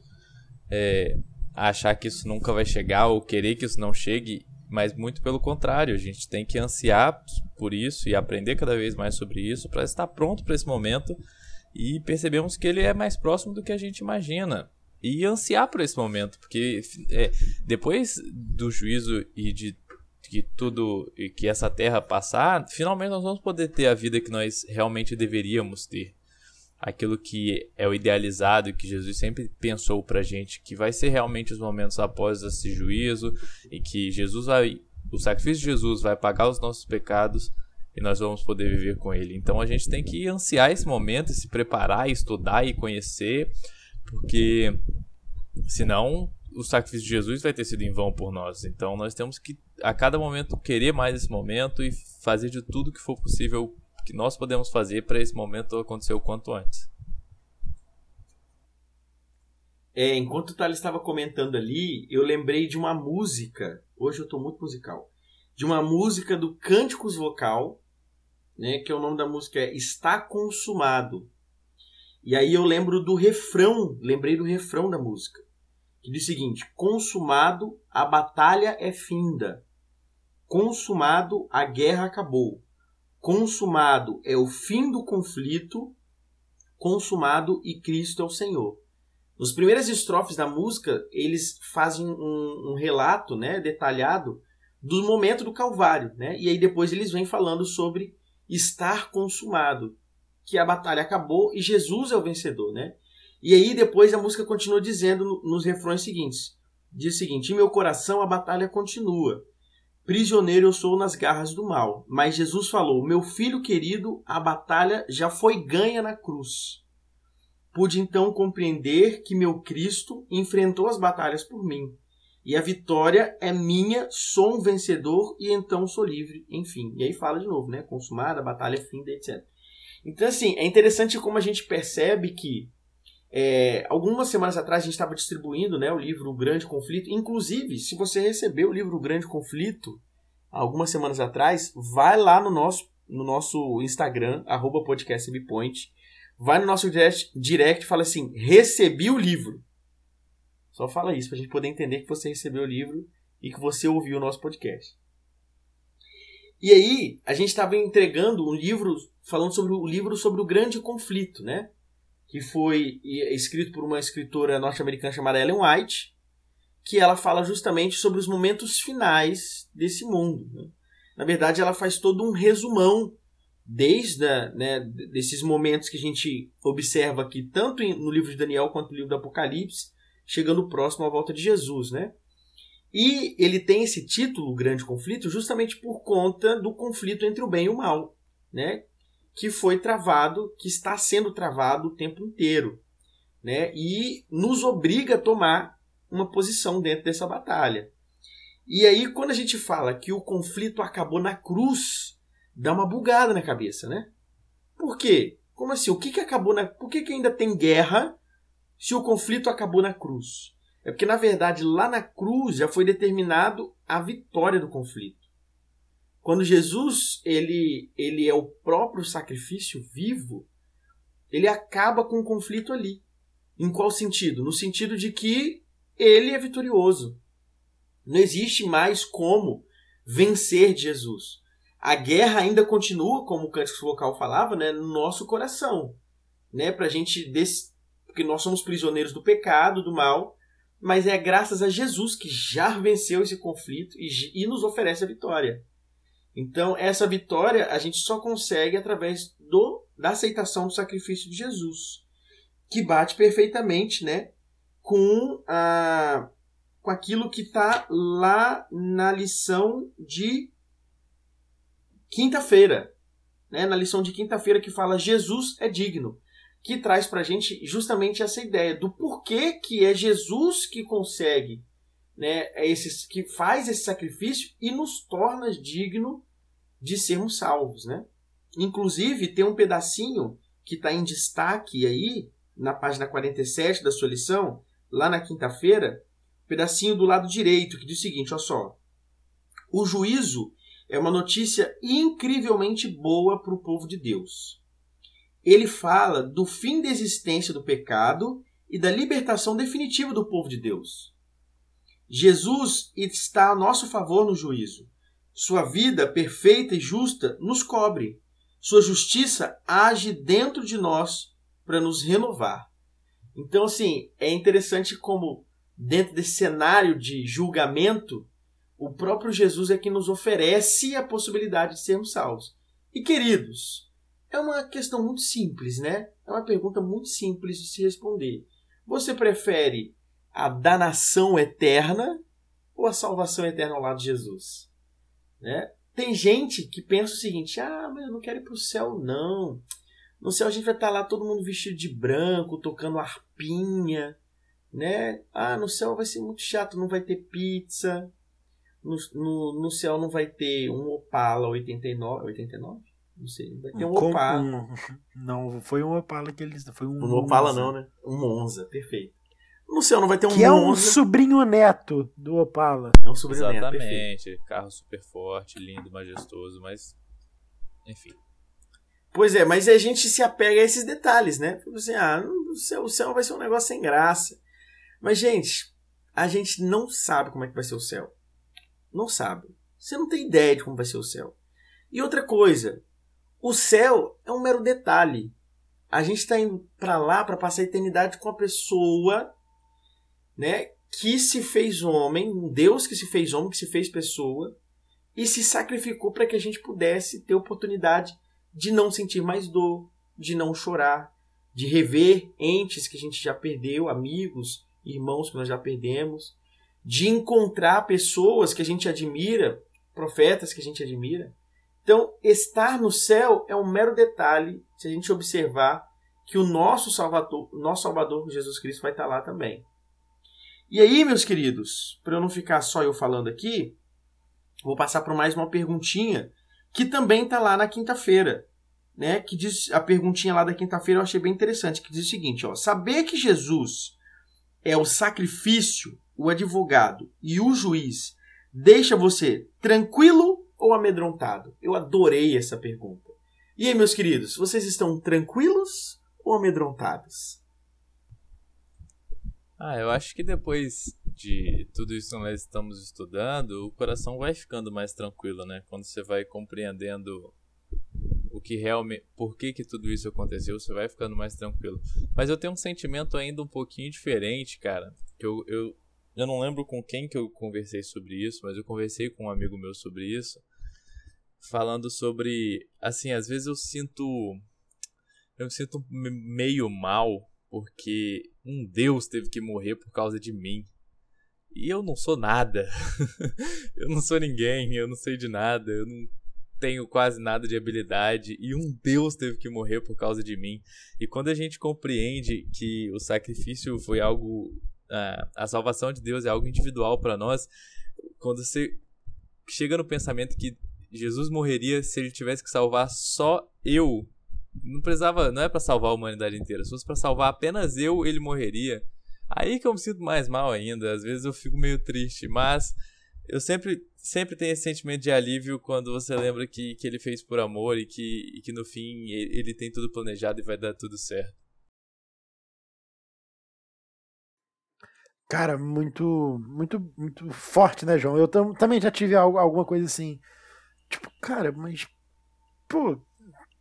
é, achar que isso nunca vai chegar ou querer que isso não chegue, mas muito pelo contrário, a gente tem que ansiar por isso e aprender cada vez mais sobre isso para estar pronto para esse momento e percebemos que ele é mais próximo do que a gente imagina. E ansiar por esse momento, porque é, depois do juízo e de que tudo e que essa terra passar, finalmente nós vamos poder ter a vida que nós realmente deveríamos ter. Aquilo que é o idealizado que Jesus sempre pensou pra gente, que vai ser realmente os momentos após esse juízo e que Jesus vai, o sacrifício de Jesus vai pagar os nossos pecados e nós vamos poder viver com ele. Então a gente tem que ansiar esse momento, se preparar, estudar e conhecer, porque senão o sacrifício de Jesus vai ter sido em vão por nós. Então nós temos que a cada momento querer mais esse momento e fazer de tudo que for possível que nós podemos fazer para esse momento acontecer o quanto antes. É, enquanto o Thales estava comentando ali, eu lembrei de uma música. Hoje eu estou muito musical. De uma música do Cânticos Vocal, né, que é o nome da música é Está Consumado. E aí eu lembro do refrão, lembrei do refrão da música que diz o seguinte: consumado, a batalha é finda. Consumado, a guerra acabou. Consumado é o fim do conflito. Consumado e Cristo é o Senhor. Nos primeiras estrofes da música, eles fazem um, um relato né, detalhado do momento do Calvário. Né? E aí depois eles vêm falando sobre estar consumado, que a batalha acabou e Jesus é o vencedor. Né? E aí depois a música continua dizendo nos refrões seguintes. Diz o seguinte: Em meu coração a batalha continua. Prisioneiro eu sou nas garras do mal. Mas Jesus falou: Meu filho querido, a batalha já foi ganha na cruz. Pude então compreender que meu Cristo enfrentou as batalhas por mim. E a vitória é minha, sou um vencedor e então sou livre. Enfim. E aí fala de novo, né? Consumada, batalha é finda, etc. Então, assim, é interessante como a gente percebe que é, algumas semanas atrás a gente estava distribuindo né, o livro O Grande Conflito. Inclusive, se você recebeu o livro O Grande Conflito algumas semanas atrás, vai lá no nosso, no nosso Instagram, arroba podcastbpoint, vai no nosso direct, direct e fala assim, recebi o livro. Só fala isso para a gente poder entender que você recebeu o livro e que você ouviu o nosso podcast. E aí, a gente estava entregando um livro, falando sobre o livro sobre o grande conflito, né? Que foi escrito por uma escritora norte-americana chamada Ellen White, que ela fala justamente sobre os momentos finais desse mundo. Né? Na verdade, ela faz todo um resumão desde a, né, desses momentos que a gente observa aqui, tanto no livro de Daniel quanto no livro do Apocalipse, chegando próximo à volta de Jesus, né? E ele tem esse título, o Grande Conflito, justamente por conta do conflito entre o bem e o mal, né? Que foi travado, que está sendo travado o tempo inteiro, né? E nos obriga a tomar uma posição dentro dessa batalha. E aí, quando a gente fala que o conflito acabou na cruz, dá uma bugada na cabeça, né? Por quê? Como assim? O que, que acabou na. Por que, que ainda tem guerra se o conflito acabou na cruz? É porque, na verdade, lá na cruz já foi determinado a vitória do conflito. Quando Jesus ele, ele é o próprio sacrifício vivo, ele acaba com o conflito ali. Em qual sentido? No sentido de que ele é vitorioso. Não existe mais como vencer Jesus a guerra ainda continua, como o cântico vocal falava, né, no nosso coração, né, pra gente desse, porque nós somos prisioneiros do pecado, do mal, mas é graças a Jesus que já venceu esse conflito e, e nos oferece a vitória. Então, essa vitória a gente só consegue através do da aceitação do sacrifício de Jesus, que bate perfeitamente, né, com a com aquilo que está lá na lição de quinta-feira, né, na lição de quinta-feira que fala Jesus é digno, que traz para a gente justamente essa ideia do porquê que é Jesus que consegue, né, é esse, que faz esse sacrifício e nos torna digno de sermos salvos, né? Inclusive tem um pedacinho que está em destaque aí na página 47 da sua lição, lá na quinta-feira, pedacinho do lado direito que diz o seguinte, olha só: o juízo é uma notícia incrivelmente boa para o povo de Deus. Ele fala do fim da existência do pecado e da libertação definitiva do povo de Deus. Jesus está a nosso favor no juízo. Sua vida perfeita e justa nos cobre. Sua justiça age dentro de nós para nos renovar. Então, assim, é interessante como, dentro desse cenário de julgamento, o próprio Jesus é que nos oferece a possibilidade de sermos salvos. E queridos, é uma questão muito simples, né? É uma pergunta muito simples de se responder. Você prefere a danação eterna ou a salvação eterna ao lado de Jesus? Né? Tem gente que pensa o seguinte: ah, mas eu não quero ir para o céu, não. No céu a gente vai estar lá todo mundo vestido de branco, tocando arpinha, né? Ah, no céu vai ser muito chato, não vai ter pizza, no, no, no céu não vai ter um Opala 89, 89? Não sei, vai ter um Opala. Um, não, foi um Opala que eles. Foi um, um Opala não, né? Um Monza, perfeito. No céu não vai ter um Que é um sobrinho neto do Opala. É um sobrinho Exatamente, neto. Exatamente, carro super forte, lindo, majestoso, mas. Enfim. Pois é, mas a gente se apega a esses detalhes, né? Assim, ah, o céu, o céu vai ser um negócio sem graça. Mas, gente, a gente não sabe como é que vai ser o céu. Não sabe. Você não tem ideia de como vai ser o céu. E outra coisa, o céu é um mero detalhe. A gente está indo para lá para passar a eternidade com a pessoa, né, que se fez homem, um Deus que se fez homem, que se fez pessoa e se sacrificou para que a gente pudesse ter oportunidade de não sentir mais dor, de não chorar, de rever entes que a gente já perdeu, amigos, irmãos que nós já perdemos, de encontrar pessoas que a gente admira, profetas que a gente admira. Então, estar no céu é um mero detalhe se a gente observar que o nosso Salvador, nosso Salvador Jesus Cristo vai estar lá também. E aí, meus queridos, para eu não ficar só eu falando aqui, vou passar por mais uma perguntinha que também está lá na quinta-feira, né? Que diz a perguntinha lá da quinta-feira eu achei bem interessante, que diz o seguinte, ó: saber que Jesus é o sacrifício o advogado e o juiz deixa você tranquilo ou amedrontado? Eu adorei essa pergunta. E aí, meus queridos, vocês estão tranquilos ou amedrontados? Ah, eu acho que depois de tudo isso que nós estamos estudando, o coração vai ficando mais tranquilo, né? Quando você vai compreendendo o que realmente, por que que tudo isso aconteceu, você vai ficando mais tranquilo. Mas eu tenho um sentimento ainda um pouquinho diferente, cara. Que eu, eu eu não lembro com quem que eu conversei sobre isso, mas eu conversei com um amigo meu sobre isso, falando sobre, assim, às vezes eu sinto eu me sinto meio mal porque um Deus teve que morrer por causa de mim. E eu não sou nada. eu não sou ninguém, eu não sei de nada, eu não tenho quase nada de habilidade e um Deus teve que morrer por causa de mim. E quando a gente compreende que o sacrifício foi algo. a salvação de Deus é algo individual para nós, quando você chega no pensamento que Jesus morreria se ele tivesse que salvar só eu. Não precisava, não é para salvar a humanidade inteira, se fosse para salvar apenas eu, ele morreria. Aí que eu me sinto mais mal ainda, às vezes eu fico meio triste, mas eu sempre, sempre tenho esse sentimento de alívio quando você lembra que, que ele fez por amor e que, e que no fim ele, ele tem tudo planejado e vai dar tudo certo. Cara, muito, muito, muito forte, né, João? Eu tam, também já tive algo, alguma coisa assim. Tipo, cara, mas. Pô,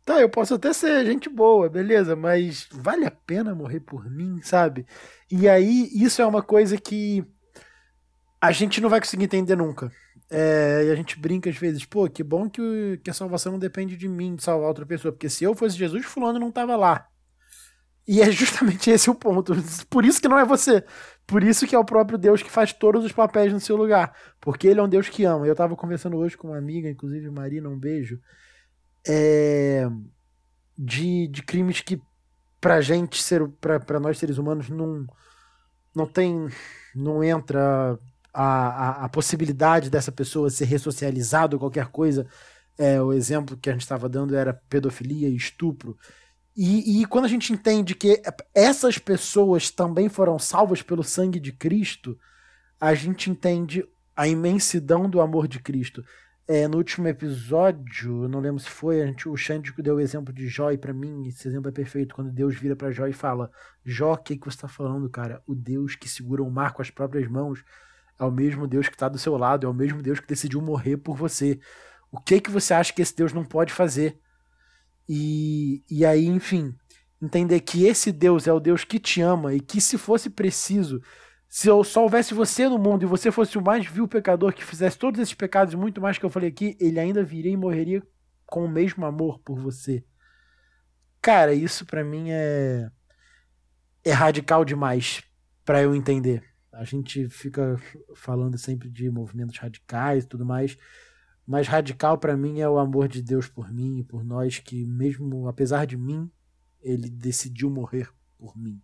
tá, eu posso até ser gente boa, beleza, mas vale a pena morrer por mim, sabe? E aí, isso é uma coisa que a gente não vai conseguir entender nunca. É, e a gente brinca às vezes, pô, que bom que, que a salvação não depende de mim de salvar outra pessoa, porque se eu fosse Jesus, fulano não tava lá. E é justamente esse o ponto. Por isso que não é você. Por isso que é o próprio Deus que faz todos os papéis no seu lugar. Porque ele é um Deus que ama. Eu tava conversando hoje com uma amiga, inclusive Marina, um beijo. É, de, de crimes que pra gente, ser, pra nós seres humanos, não, não tem. Não entra a, a, a possibilidade dessa pessoa ser ressocializada ou qualquer coisa. É, o exemplo que a gente estava dando era pedofilia e estupro. E, e, quando a gente entende que essas pessoas também foram salvas pelo sangue de Cristo, a gente entende a imensidão do amor de Cristo. É, no último episódio, não lembro se foi, a gente, o Xandico deu o exemplo de Jó, e pra mim esse exemplo é perfeito, quando Deus vira para Jó e fala: Jó, o que, que você está falando, cara? O Deus que segura o mar com as próprias mãos é o mesmo Deus que está do seu lado, é o mesmo Deus que decidiu morrer por você. O que que você acha que esse Deus não pode fazer? E, e aí, enfim, entender que esse Deus é o Deus que te ama e que se fosse preciso, se só houvesse você no mundo e você fosse o mais vil pecador que fizesse todos esses pecados e muito mais que eu falei aqui, ele ainda viria e morreria com o mesmo amor por você. Cara, isso para mim é é radical demais para eu entender. A gente fica falando sempre de movimentos radicais e tudo mais, mais radical para mim é o amor de Deus por mim e por nós, que mesmo apesar de mim, ele decidiu morrer por mim.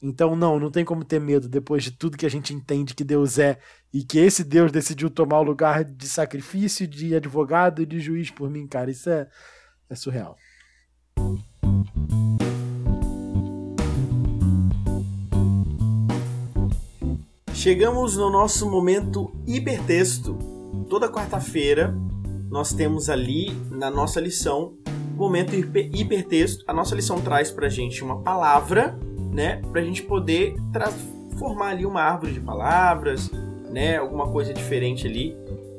Então, não, não tem como ter medo depois de tudo que a gente entende que Deus é e que esse Deus decidiu tomar o lugar de sacrifício, de advogado e de juiz por mim, cara. Isso é, é surreal. Chegamos no nosso momento hipertexto. Toda quarta-feira nós temos ali na nossa lição momento hipertexto. A nossa lição traz pra gente uma palavra, né, pra gente poder formar ali uma árvore de palavras, né, alguma coisa diferente ali,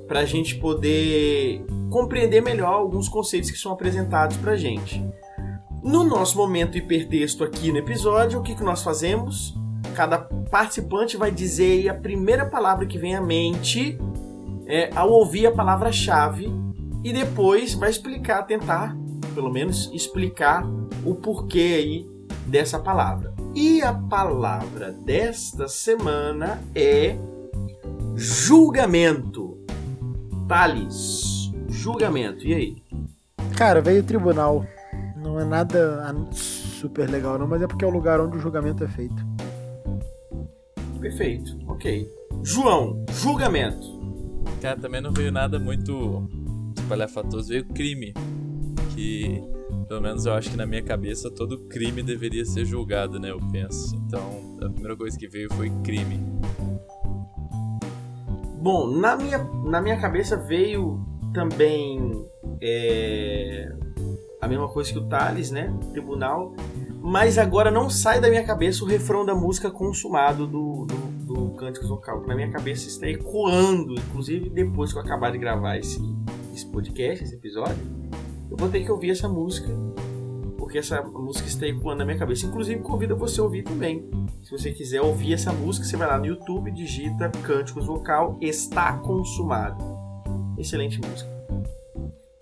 pra gente poder compreender melhor alguns conceitos que são apresentados pra gente. No nosso momento hipertexto aqui no episódio, o que, que nós fazemos? Cada participante vai dizer a primeira palavra que vem à mente é, ao ouvir a palavra-chave e depois vai explicar, tentar, pelo menos, explicar o porquê aí dessa palavra. E a palavra desta semana é julgamento. Thales, julgamento. E aí? Cara, veio o tribunal. Não é nada super legal não, mas é porque é o lugar onde o julgamento é feito. Perfeito, ok. João, julgamento. Cara, também não veio nada muito espalhafatoso, veio crime. Que, pelo menos eu acho que na minha cabeça, todo crime deveria ser julgado, né? Eu penso. Então, a primeira coisa que veio foi crime. Bom, na minha, na minha cabeça veio também é, a mesma coisa que o Thales, né? Tribunal mas agora não sai da minha cabeça o refrão da música consumado do, do, do Cânticos na minha cabeça está ecoando, inclusive depois que eu acabar de gravar esse, esse podcast, esse episódio, eu vou ter que ouvir essa música, porque essa música está ecoando na minha cabeça. Inclusive, convido você a ouvir também. Se você quiser ouvir essa música, você vai lá no YouTube, digita Cânticos Vocal, está consumado. Excelente música.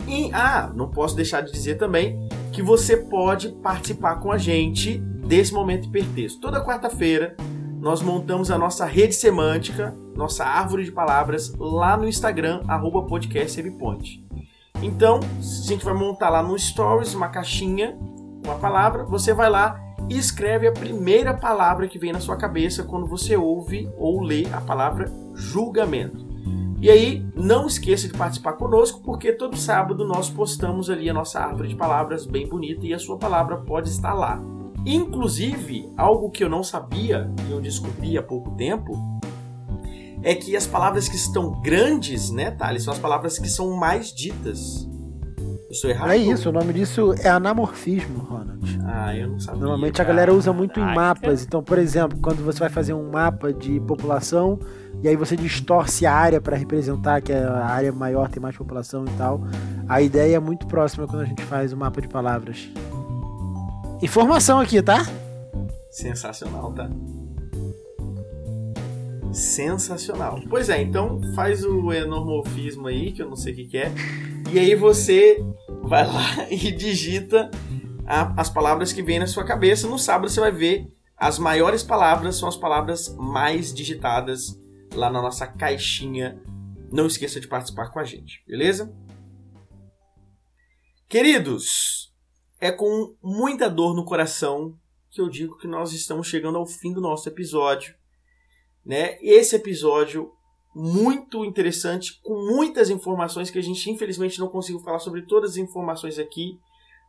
E, ah, não posso deixar de dizer também que você pode participar com a gente desse momento hipertexto. Toda quarta-feira nós montamos a nossa rede semântica, nossa árvore de palavras, lá no Instagram, arroba podcast Então, a gente vai montar lá no Stories uma caixinha com a palavra, você vai lá e escreve a primeira palavra que vem na sua cabeça quando você ouve ou lê a palavra julgamento. E aí, não esqueça de participar conosco, porque todo sábado nós postamos ali a nossa árvore de palavras bem bonita e a sua palavra pode estar lá. Inclusive, algo que eu não sabia, e eu descobri há pouco tempo, é que as palavras que estão grandes, né, Thales, são as palavras que são mais ditas. Eu sou errado? É isso, o nome disso é anamorfismo, Ronald. Ah, eu não sabia. Normalmente cara. a galera usa muito em mapas. Então, por exemplo, quando você vai fazer um mapa de população e aí você distorce a área para representar que a área maior tem mais população e tal, a ideia é muito próxima quando a gente faz o um mapa de palavras. Informação aqui, tá? Sensacional, tá? Sensacional. Pois é, então faz o enormofismo aí, que eu não sei o que, que é. E aí você vai lá e digita a, as palavras que vêm na sua cabeça. No sábado você vai ver as maiores palavras são as palavras mais digitadas lá na nossa caixinha. Não esqueça de participar com a gente, beleza? Queridos, é com muita dor no coração que eu digo que nós estamos chegando ao fim do nosso episódio. Né? Esse episódio muito interessante, com muitas informações que a gente infelizmente não conseguiu falar sobre todas as informações aqui,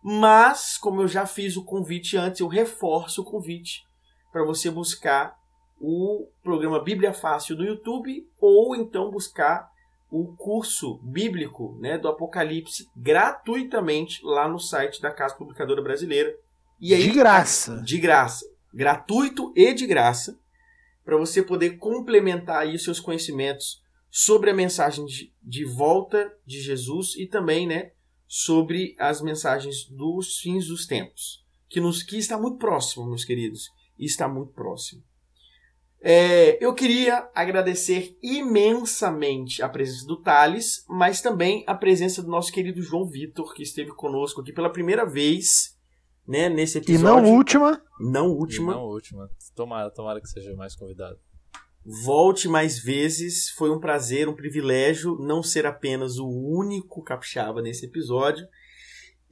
mas como eu já fiz o convite antes, eu reforço o convite para você buscar o programa Bíblia Fácil do YouTube ou então buscar o curso bíblico né, do Apocalipse gratuitamente lá no site da Casa Publicadora Brasileira. E aí, de graça. De graça. Gratuito e de graça para você poder complementar aí os seus conhecimentos sobre a mensagem de, de volta de Jesus e também, né, sobre as mensagens dos fins dos tempos, que nos que está muito próximo, meus queridos, está muito próximo. É, eu queria agradecer imensamente a presença do Thales, mas também a presença do nosso querido João Vitor, que esteve conosco aqui pela primeira vez né, nesse episódio. E não última. Não última. E não última. Tomara, tomara que seja mais convidado. Volte mais vezes. Foi um prazer, um privilégio não ser apenas o único capixaba nesse episódio.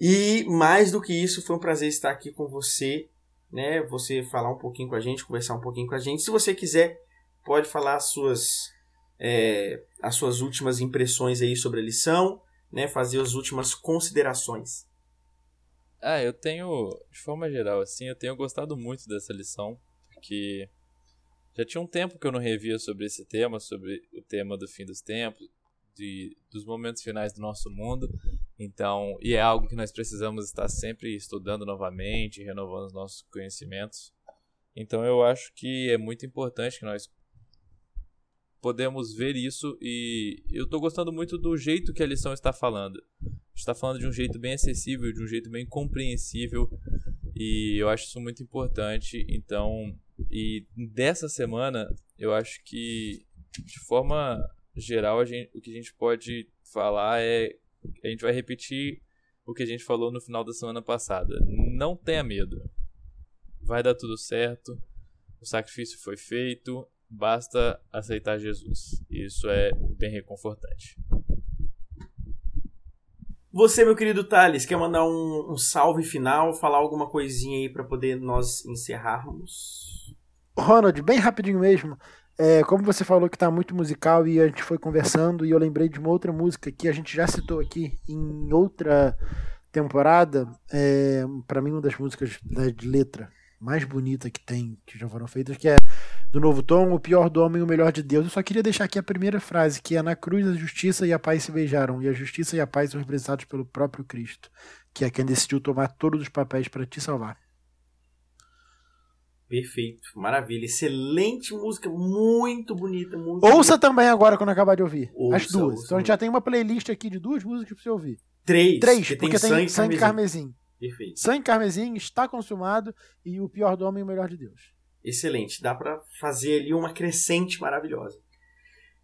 E mais do que isso, foi um prazer estar aqui com você, né? Você falar um pouquinho com a gente, conversar um pouquinho com a gente. Se você quiser, pode falar as suas é, as suas últimas impressões aí sobre a lição, né? Fazer as últimas considerações. Ah, eu tenho, de forma geral, assim, eu tenho gostado muito dessa lição, porque já tinha um tempo que eu não revia sobre esse tema, sobre o tema do fim dos tempos, de, dos momentos finais do nosso mundo. Então, e é algo que nós precisamos estar sempre estudando novamente, renovando os nossos conhecimentos. Então, eu acho que é muito importante que nós podemos ver isso e eu estou gostando muito do jeito que a lição está falando está falando de um jeito bem acessível, de um jeito bem compreensível e eu acho isso muito importante. Então, e dessa semana, eu acho que de forma geral, gente, o que a gente pode falar é a gente vai repetir o que a gente falou no final da semana passada. Não tenha medo. Vai dar tudo certo. O sacrifício foi feito, basta aceitar Jesus. Isso é bem reconfortante. Você, meu querido Thales, quer mandar um, um salve final, falar alguma coisinha aí para poder nós encerrarmos? Ronald, bem rapidinho mesmo. É, como você falou que tá muito musical e a gente foi conversando e eu lembrei de uma outra música que a gente já citou aqui em outra temporada, é, para mim uma das músicas de letra mais bonita que tem, que já foram feitas, que é do Novo Tom, o pior do homem, o melhor de Deus. Eu só queria deixar aqui a primeira frase, que é na cruz a justiça e a paz se beijaram, e a justiça e a paz são representados pelo próprio Cristo, que é quem decidiu tomar todos os papéis para te salvar. Perfeito, maravilha, excelente música, muito bonita. Muito ouça bonita. também agora quando acabar de ouvir, ouça, as duas. Ouça, então a gente já tem uma playlist aqui de duas músicas para você ouvir. Três, Três, porque, porque tem sangue, sangue carmesim. carmesim. Perfeito. Sangue carmesim está consumado e o pior do homem e o melhor de Deus. Excelente, dá para fazer ali uma crescente maravilhosa.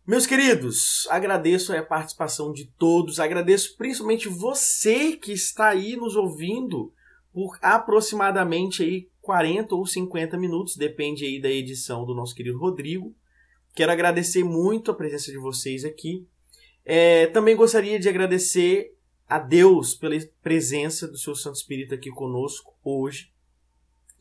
Meus queridos, agradeço a participação de todos, agradeço principalmente você que está aí nos ouvindo por aproximadamente aí 40 ou 50 minutos, depende aí da edição do nosso querido Rodrigo. Quero agradecer muito a presença de vocês aqui. É, também gostaria de agradecer a Deus pela presença do seu Santo Espírito aqui conosco hoje.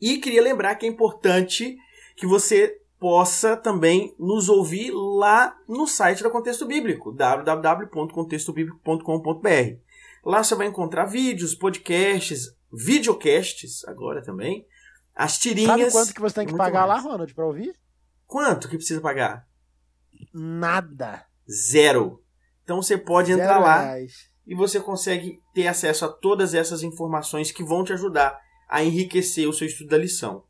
E queria lembrar que é importante que você possa também nos ouvir lá no site da Contexto Bíblico, www.contextobiblico.com.br. Lá você vai encontrar vídeos, podcasts, videocasts agora também, as tirinhas. Sabe quanto que você tem que pagar mais. lá, Ronald, para ouvir? Quanto que precisa pagar? Nada. Zero. Então você pode Zero entrar lá reais. E você consegue ter acesso a todas essas informações que vão te ajudar a enriquecer o seu estudo da lição.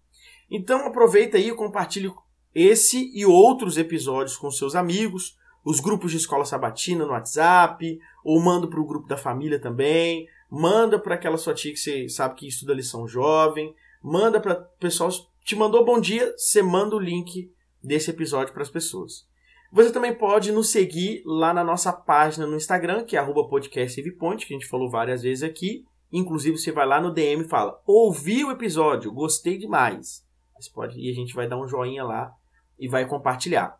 Então aproveita aí e compartilhe esse e outros episódios com seus amigos, os grupos de escola sabatina no WhatsApp, ou manda para o grupo da família também, manda para aquela sua tia que você sabe que estuda lição jovem, manda para o pessoal, te mandou bom dia, você manda o link desse episódio para as pessoas. Você também pode nos seguir lá na nossa página no Instagram, que é @podcastsavepoint, que a gente falou várias vezes aqui. Inclusive você vai lá no DM e fala: "Ouvi o episódio, gostei demais". Você pode e a gente vai dar um joinha lá e vai compartilhar.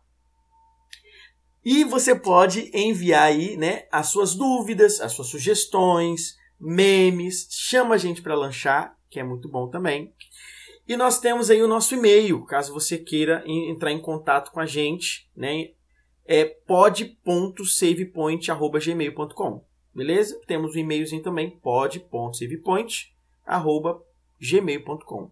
E você pode enviar aí, né, as suas dúvidas, as suas sugestões, memes, chama a gente para lanchar, que é muito bom também. E nós temos aí o nosso e-mail, caso você queira entrar em contato com a gente, né? É pod.savepoint@gmail.com. Beleza? Temos o um e-mailzinho também, pod.savepoint@gmail.com.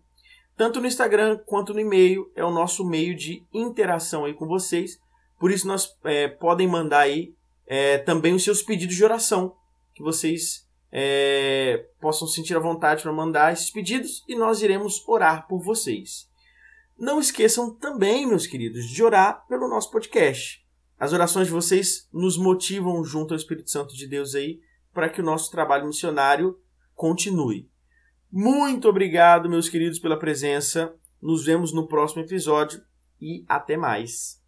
Tanto no Instagram quanto no e-mail é o nosso meio de interação aí com vocês. Por isso nós é, podem mandar aí é, também os seus pedidos de oração, que vocês é, possam sentir a vontade para mandar esses pedidos e nós iremos orar por vocês. Não esqueçam também, meus queridos, de orar pelo nosso podcast. As orações de vocês nos motivam junto ao Espírito Santo de Deus aí para que o nosso trabalho missionário continue. Muito obrigado, meus queridos, pela presença. Nos vemos no próximo episódio e até mais.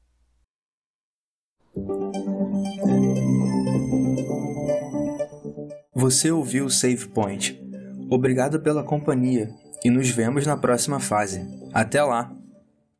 Você ouviu o Save Point. Obrigado pela companhia e nos vemos na próxima fase. Até lá!